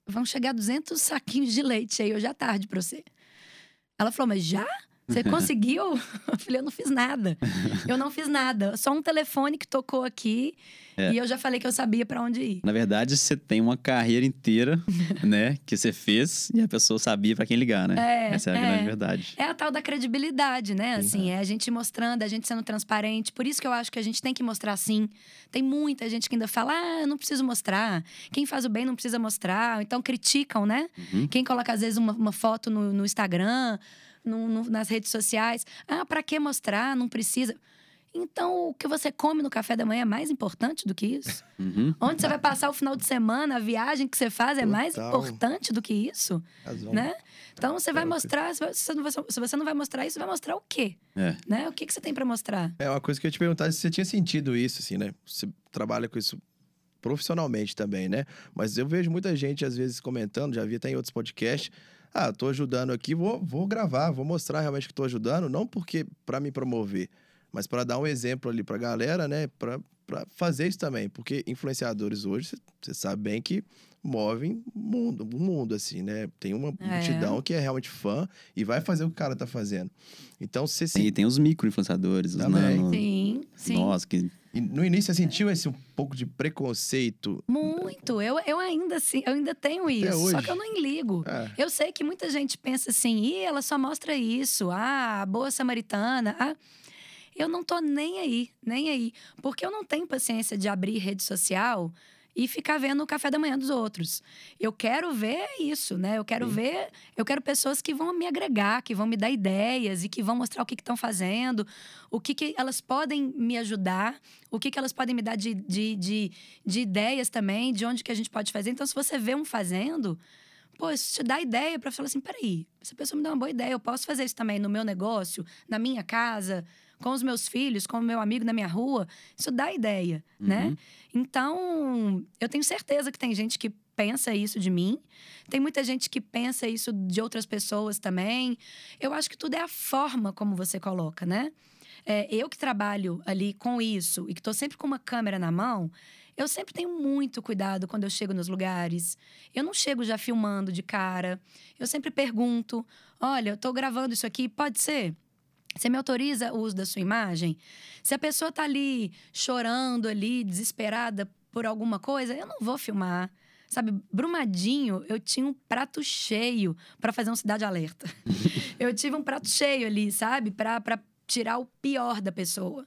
vão chegar 200 saquinhos de leite aí hoje à tarde pra você. Ela falou: mas já? Você conseguiu? Eu falei: eu não fiz nada. Eu não fiz nada. Só um telefone que tocou aqui É. e eu já falei que eu sabia pra onde ir. Na verdade, você tem uma carreira inteira, né? Que você fez e a pessoa sabia pra quem ligar, né? É, Essa é a é. grande verdade. É a tal da credibilidade, né? Assim, é a gente mostrando, a gente sendo transparente. Por isso que eu acho que a gente tem que mostrar sim. Tem muita gente que ainda fala, ah, eu não preciso mostrar. Quem faz o bem não precisa mostrar. Então criticam, né? Uhum. Quem coloca, às vezes, uma, uma foto no, no Instagram, no- no- nas redes sociais. Ah, pra que mostrar? Não precisa. Então, o que você come no café da manhã é mais importante do que isso? Uhum. Onde você vai passar o final de semana, a viagem que você faz é mais Total. importante do que isso? Razão. né? Então você vai ok. mostrar, se você, não vai, mostrar isso, vai mostrar o quê? É. Né? O que, que você tem pra mostrar? É uma coisa que eu ia te perguntar se você tinha sentido isso, assim, né? Você trabalha com isso profissionalmente também, né? Mas eu vejo muita gente, às vezes, comentando, já vi até em outros podcasts. Ah, tô ajudando aqui, vou, vou gravar, vou mostrar realmente que tô ajudando, não porque para me promover, mas para dar um exemplo ali pra galera, né? Pra, pra fazer isso também. Porque influenciadores hoje, você sabe bem que movem o mundo, o mundo, assim, né? Tem uma É. multidão que é realmente fã e vai fazer o que o cara tá fazendo. Então, você se E tem os micro-influenciadores, os nano... Sim, sim. Nossa, que E no início você sentiu esse um pouco de preconceito? Muito. Eu, eu ainda assim, eu ainda tenho isso. Só que eu não ligo. É. Eu sei que muita gente pensa assim, Ih, ela só mostra isso. Ah, boa samaritana. Ah, eu não tô nem aí, nem aí. Porque eu não tenho paciência de abrir rede social e ficar vendo o café da manhã dos outros. Eu quero ver isso, né? Eu quero ver, eu quero pessoas que vão me agregar, que vão me dar ideias e que vão mostrar o que estão fazendo, o que, que elas podem me ajudar, o que, que elas podem me dar de, de, de, de ideias também, de onde que a gente pode fazer. Então, se você vê um fazendo, pô, isso te dá ideia para falar assim: peraí, essa pessoa me deu uma boa ideia, eu posso fazer isso também no meu negócio, na minha casa, com os meus filhos, com o meu amigo na minha rua. Isso dá ideia, né? Então, eu tenho certeza que tem gente que pensa isso de mim, tem muita gente que pensa isso de outras pessoas também. Eu acho que tudo é a forma como você coloca, né? É, eu que trabalho ali com isso e que estou sempre com uma câmera na mão, eu sempre tenho muito cuidado quando eu chego nos lugares. Eu não chego já filmando de cara. Eu sempre pergunto: olha, eu estou gravando isso aqui, pode ser? Você me autoriza o uso da sua imagem? Se a pessoa tá ali chorando ali, desesperada por alguma coisa, eu não vou filmar. Sabe, Brumadinho, eu tinha um prato cheio para fazer um Cidade Alerta. eu tive um prato cheio ali, sabe? Pra, pra tirar o pior da pessoa.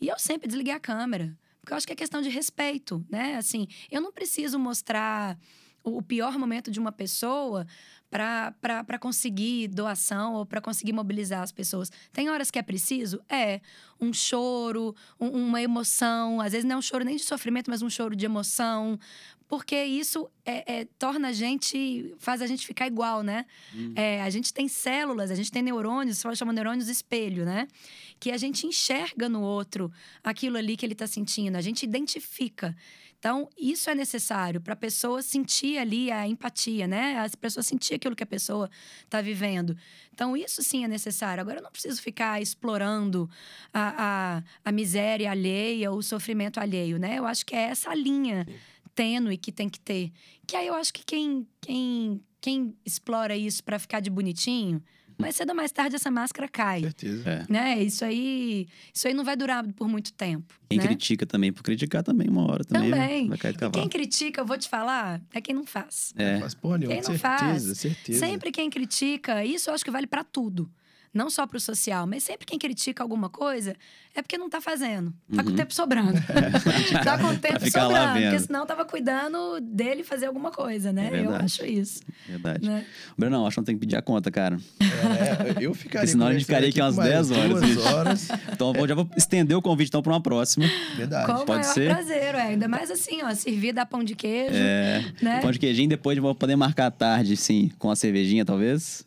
E eu sempre desliguei a câmera. Porque eu acho que é questão de respeito, né? Assim, eu não preciso mostrar o pior momento de uma pessoa para conseguir doação ou para conseguir mobilizar as pessoas. Tem horas que é preciso? É. Um choro, um- uma emoção. Às vezes não é um choro nem de sofrimento, mas um choro de emoção. Porque isso é, é- torna a gente. faz a gente ficar igual, né? É, a gente tem células, a gente tem neurônios, só chama neurônios espelho, né? Que a gente enxerga no outro aquilo ali que ele está sentindo, a gente identifica. Então, isso é necessário para a pessoa sentir ali a empatia, né? As pessoas sentir aquilo que a pessoa está vivendo. Então, isso sim é necessário. Agora, eu não preciso ficar explorando a, a, a miséria alheia, o sofrimento alheio, né? Eu acho que é essa linha tênue que tem que ter. Que aí eu acho que quem, quem, quem explora isso para ficar de bonitinho, mais cedo ou mais tarde essa máscara cai. Certeza. É. Né? Isso aí, isso aí não vai durar por muito tempo. Quem né? critica também, por criticar também uma hora também. Também. Vai cair do E cavalo. quem critica, eu vou te falar, é quem não faz. É. Faz porra nenhuma, Quem não certeza, faz? certeza. Sempre quem critica, isso eu acho que vale para tudo. Não só para o social, mas sempre quem critica alguma coisa é porque não tá fazendo. Tá com o tempo sobrando. tá com o tempo sobrando. Porque senão tava cuidando dele fazer alguma coisa, né? É eu acho isso. Verdade. Né? Brunão, acho que não tem que pedir a conta, cara. É, eu ficaria. Senão a gente ficaria aqui umas por mais 10 horas, horas. Então eu já vou estender o convite então para uma próxima. Verdade. Com o Pode maior ser? prazer, ué. ainda mais assim, ó, servir dar pão de queijo, É. né? Pão de queijinho, depois vou poder marcar a tarde, sim, com a cervejinha, talvez.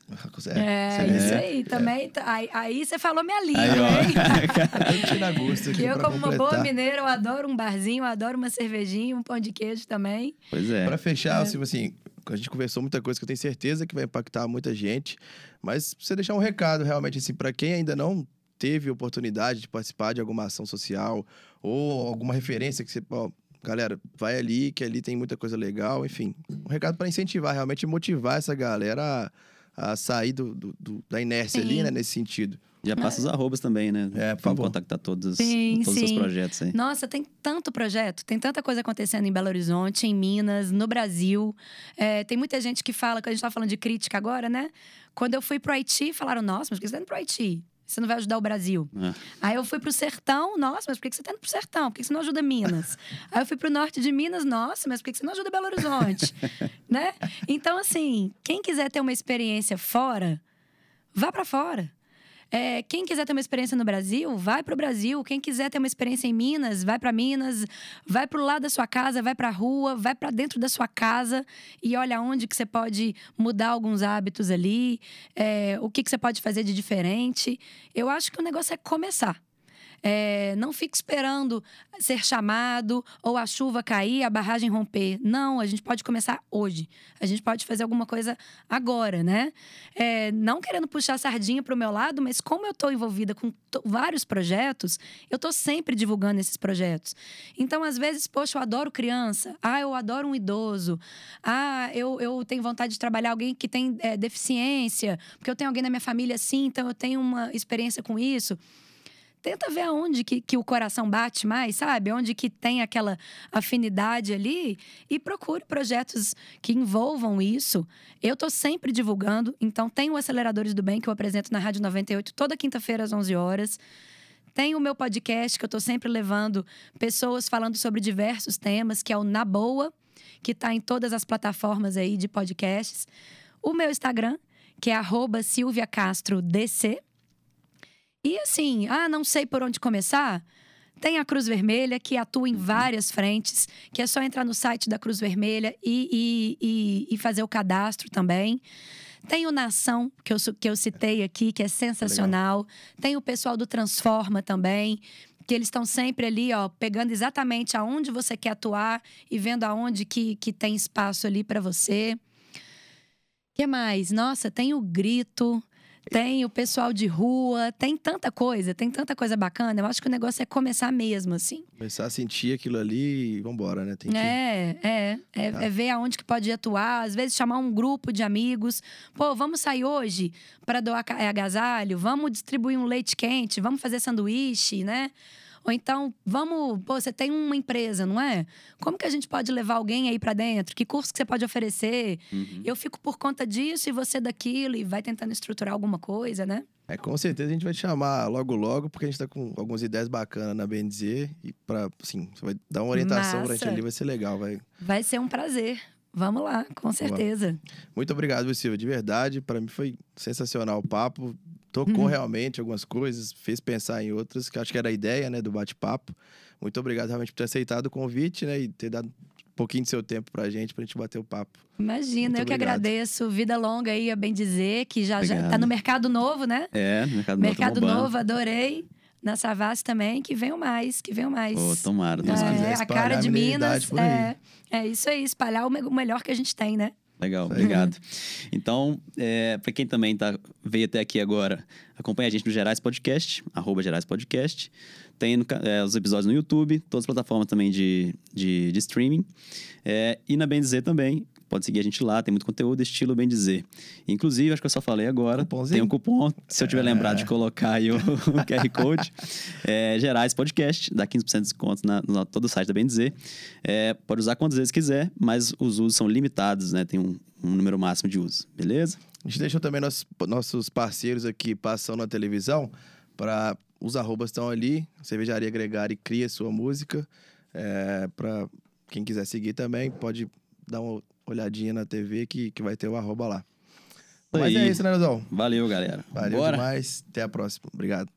É, seria- isso aí também. Tá- Aí, aí você falou minha língua, hein? Que eu, como uma boa completar. mineira, eu adoro um barzinho, eu adoro uma cervejinha, um pão de queijo também. Pois é. Pra fechar, assim, assim, a gente conversou muita coisa que eu tenho certeza que vai impactar muita gente, mas você deixar um recado realmente assim para quem ainda não teve oportunidade de participar de alguma ação social ou alguma referência que você, ó, galera, vai ali que ali tem muita coisa legal, enfim, um recado para incentivar realmente e motivar essa galera a, a sair do, do- do- da inércia ali, Sim. né, nesse sentido. Já passa os arrobas também, né? É, por favor. contactar todos, Sim, todos os seus sim. projetos aí. Nossa, tem tanto projeto, tem tanta coisa acontecendo em Belo Horizonte, em Minas, no Brasil. É, tem muita gente que fala, que a gente tá falando de crítica agora, né? Quando eu fui pro Haiti, falaram, nossa, mas por que você tá indo pro Haiti? Você não vai ajudar o Brasil. Ah, Aí eu fui pro sertão, nossa, mas por que você tá indo pro sertão? Por que você não ajuda Minas? Aí eu fui pro norte de Minas, nossa, mas por que que você não ajuda Belo Horizonte? né? Então, assim, quem quiser ter uma experiência fora, vá para fora. É, quem quiser ter uma experiência no Brasil, vai pro Brasil. Quem quiser ter uma experiência em Minas, vai para Minas. Vai pro lado da sua casa, vai pra rua, vai para dentro da sua casa e olha onde que você pode mudar alguns hábitos ali, é, o que, que você pode fazer de diferente. Eu acho que o negócio é começar. É, não fique esperando ser chamado ou a chuva cair, a barragem romper. Não, a gente pode começar hoje. A gente pode fazer alguma coisa agora, né? É, não querendo puxar a sardinha para o meu lado, mas como eu estou envolvida com vários projetos, eu estou sempre divulgando esses projetos. Então, às vezes, poxa, eu adoro criança. Ah, eu adoro um idoso. Ah, eu, eu tenho vontade de trabalhar alguém que tem é, deficiência, porque eu tenho alguém na minha família assim, então eu tenho uma experiência com isso tenta ver aonde que, que o coração bate mais, sabe? Onde que tem aquela afinidade ali e procure projetos que envolvam isso. Eu tô sempre divulgando, então tem o Aceleradores do Bem que eu apresento na Rádio 98 toda quinta-feira às 11 horas. Tem o meu podcast que eu tô sempre levando pessoas falando sobre diversos temas, que é o Na Boa, que está em todas as plataformas aí de podcasts. O meu Instagram, que é arroba Silvia Castro DC. E assim, ah, não sei por onde começar? Tem a Cruz Vermelha, que atua em várias frentes, que é só entrar no site da Cruz Vermelha e, e, e, e fazer o cadastro também. Tem o Nação, que eu, que eu citei aqui, que é sensacional. Legal. Tem o pessoal do Transforma também, que eles estão sempre ali, ó, pegando exatamente aonde você quer atuar e vendo aonde que, que tem espaço ali para você que mais? Nossa, tem o grito, tem o pessoal de rua, tem tanta coisa, tem tanta coisa bacana. Eu acho que o negócio é começar mesmo, assim. Começar a sentir aquilo ali e vambora, né? Tem que... É, é. É, ah. é, ver aonde que pode atuar, às vezes chamar um grupo de amigos. Pô, vamos sair hoje para doar agasalho, vamos distribuir um leite quente, vamos fazer sanduíche, né? Ou então, vamos, pô, você tem uma empresa, não é? Como que a gente pode levar alguém aí para dentro? Que curso que você pode oferecer? Uhum. Eu fico por conta disso e você daquilo e vai tentando estruturar alguma coisa, né? É, com certeza a gente vai te chamar logo logo, porque a gente tá com algumas ideias bacanas na BNZ e para, assim, você vai dar uma orientação Massa. pra gente ali, vai ser legal, vai. Vai ser um prazer. Vamos lá, com certeza. Muito obrigado, Silvia, de verdade. Para mim foi sensacional o papo tocou uhum. realmente algumas coisas, fez pensar em outras, que acho que era a ideia, né, do bate-papo. Muito obrigado realmente por ter aceitado o convite, né, e ter dado um pouquinho do seu tempo pra gente, pra gente bater o papo. Imagina, Muito eu obrigado. que agradeço. Vida longa aí, a bem dizer, que já, já tá no mercado novo, né? É, no mercado, mercado novo. novo, adorei. Na Savassi também, que venham mais, que venham mais. Oh, tomara, Deus é, A cara de Minas. É, é isso aí, espalhar o melhor que a gente tem, né? Legal, obrigado. Então, é, para quem também tá, veio até aqui agora, acompanha a gente no Gerais Podcast, arroba Gerais Podcast. Tem no, é, os episódios no YouTube, todas as plataformas também de, de, de streaming. É, e na Bem Dizer também, Pode seguir a gente lá, tem muito conteúdo estilo bem dizer. Inclusive, acho que eu só falei agora, Cupomzinho. tem um cupom, se eu tiver é. lembrado de colocar aí o, o QR Code. É, Gerais Podcast, dá 15% de desconto na, no todo o site da Bem Dizer. É, pode usar quantas vezes quiser, mas os usos são limitados, né? Tem um, um número máximo de uso, beleza? A gente deixou também nossos, nossos parceiros aqui passando na televisão para os arrobas estão ali, Cervejaria Gregário cria sua música. É, para quem quiser seguir também, pode dar uma olhadinha na TV que, que vai ter o arroba lá. Mas é isso, né, Nozão? Valeu, galera. Valeu Bora. demais. Até a próxima. Obrigado.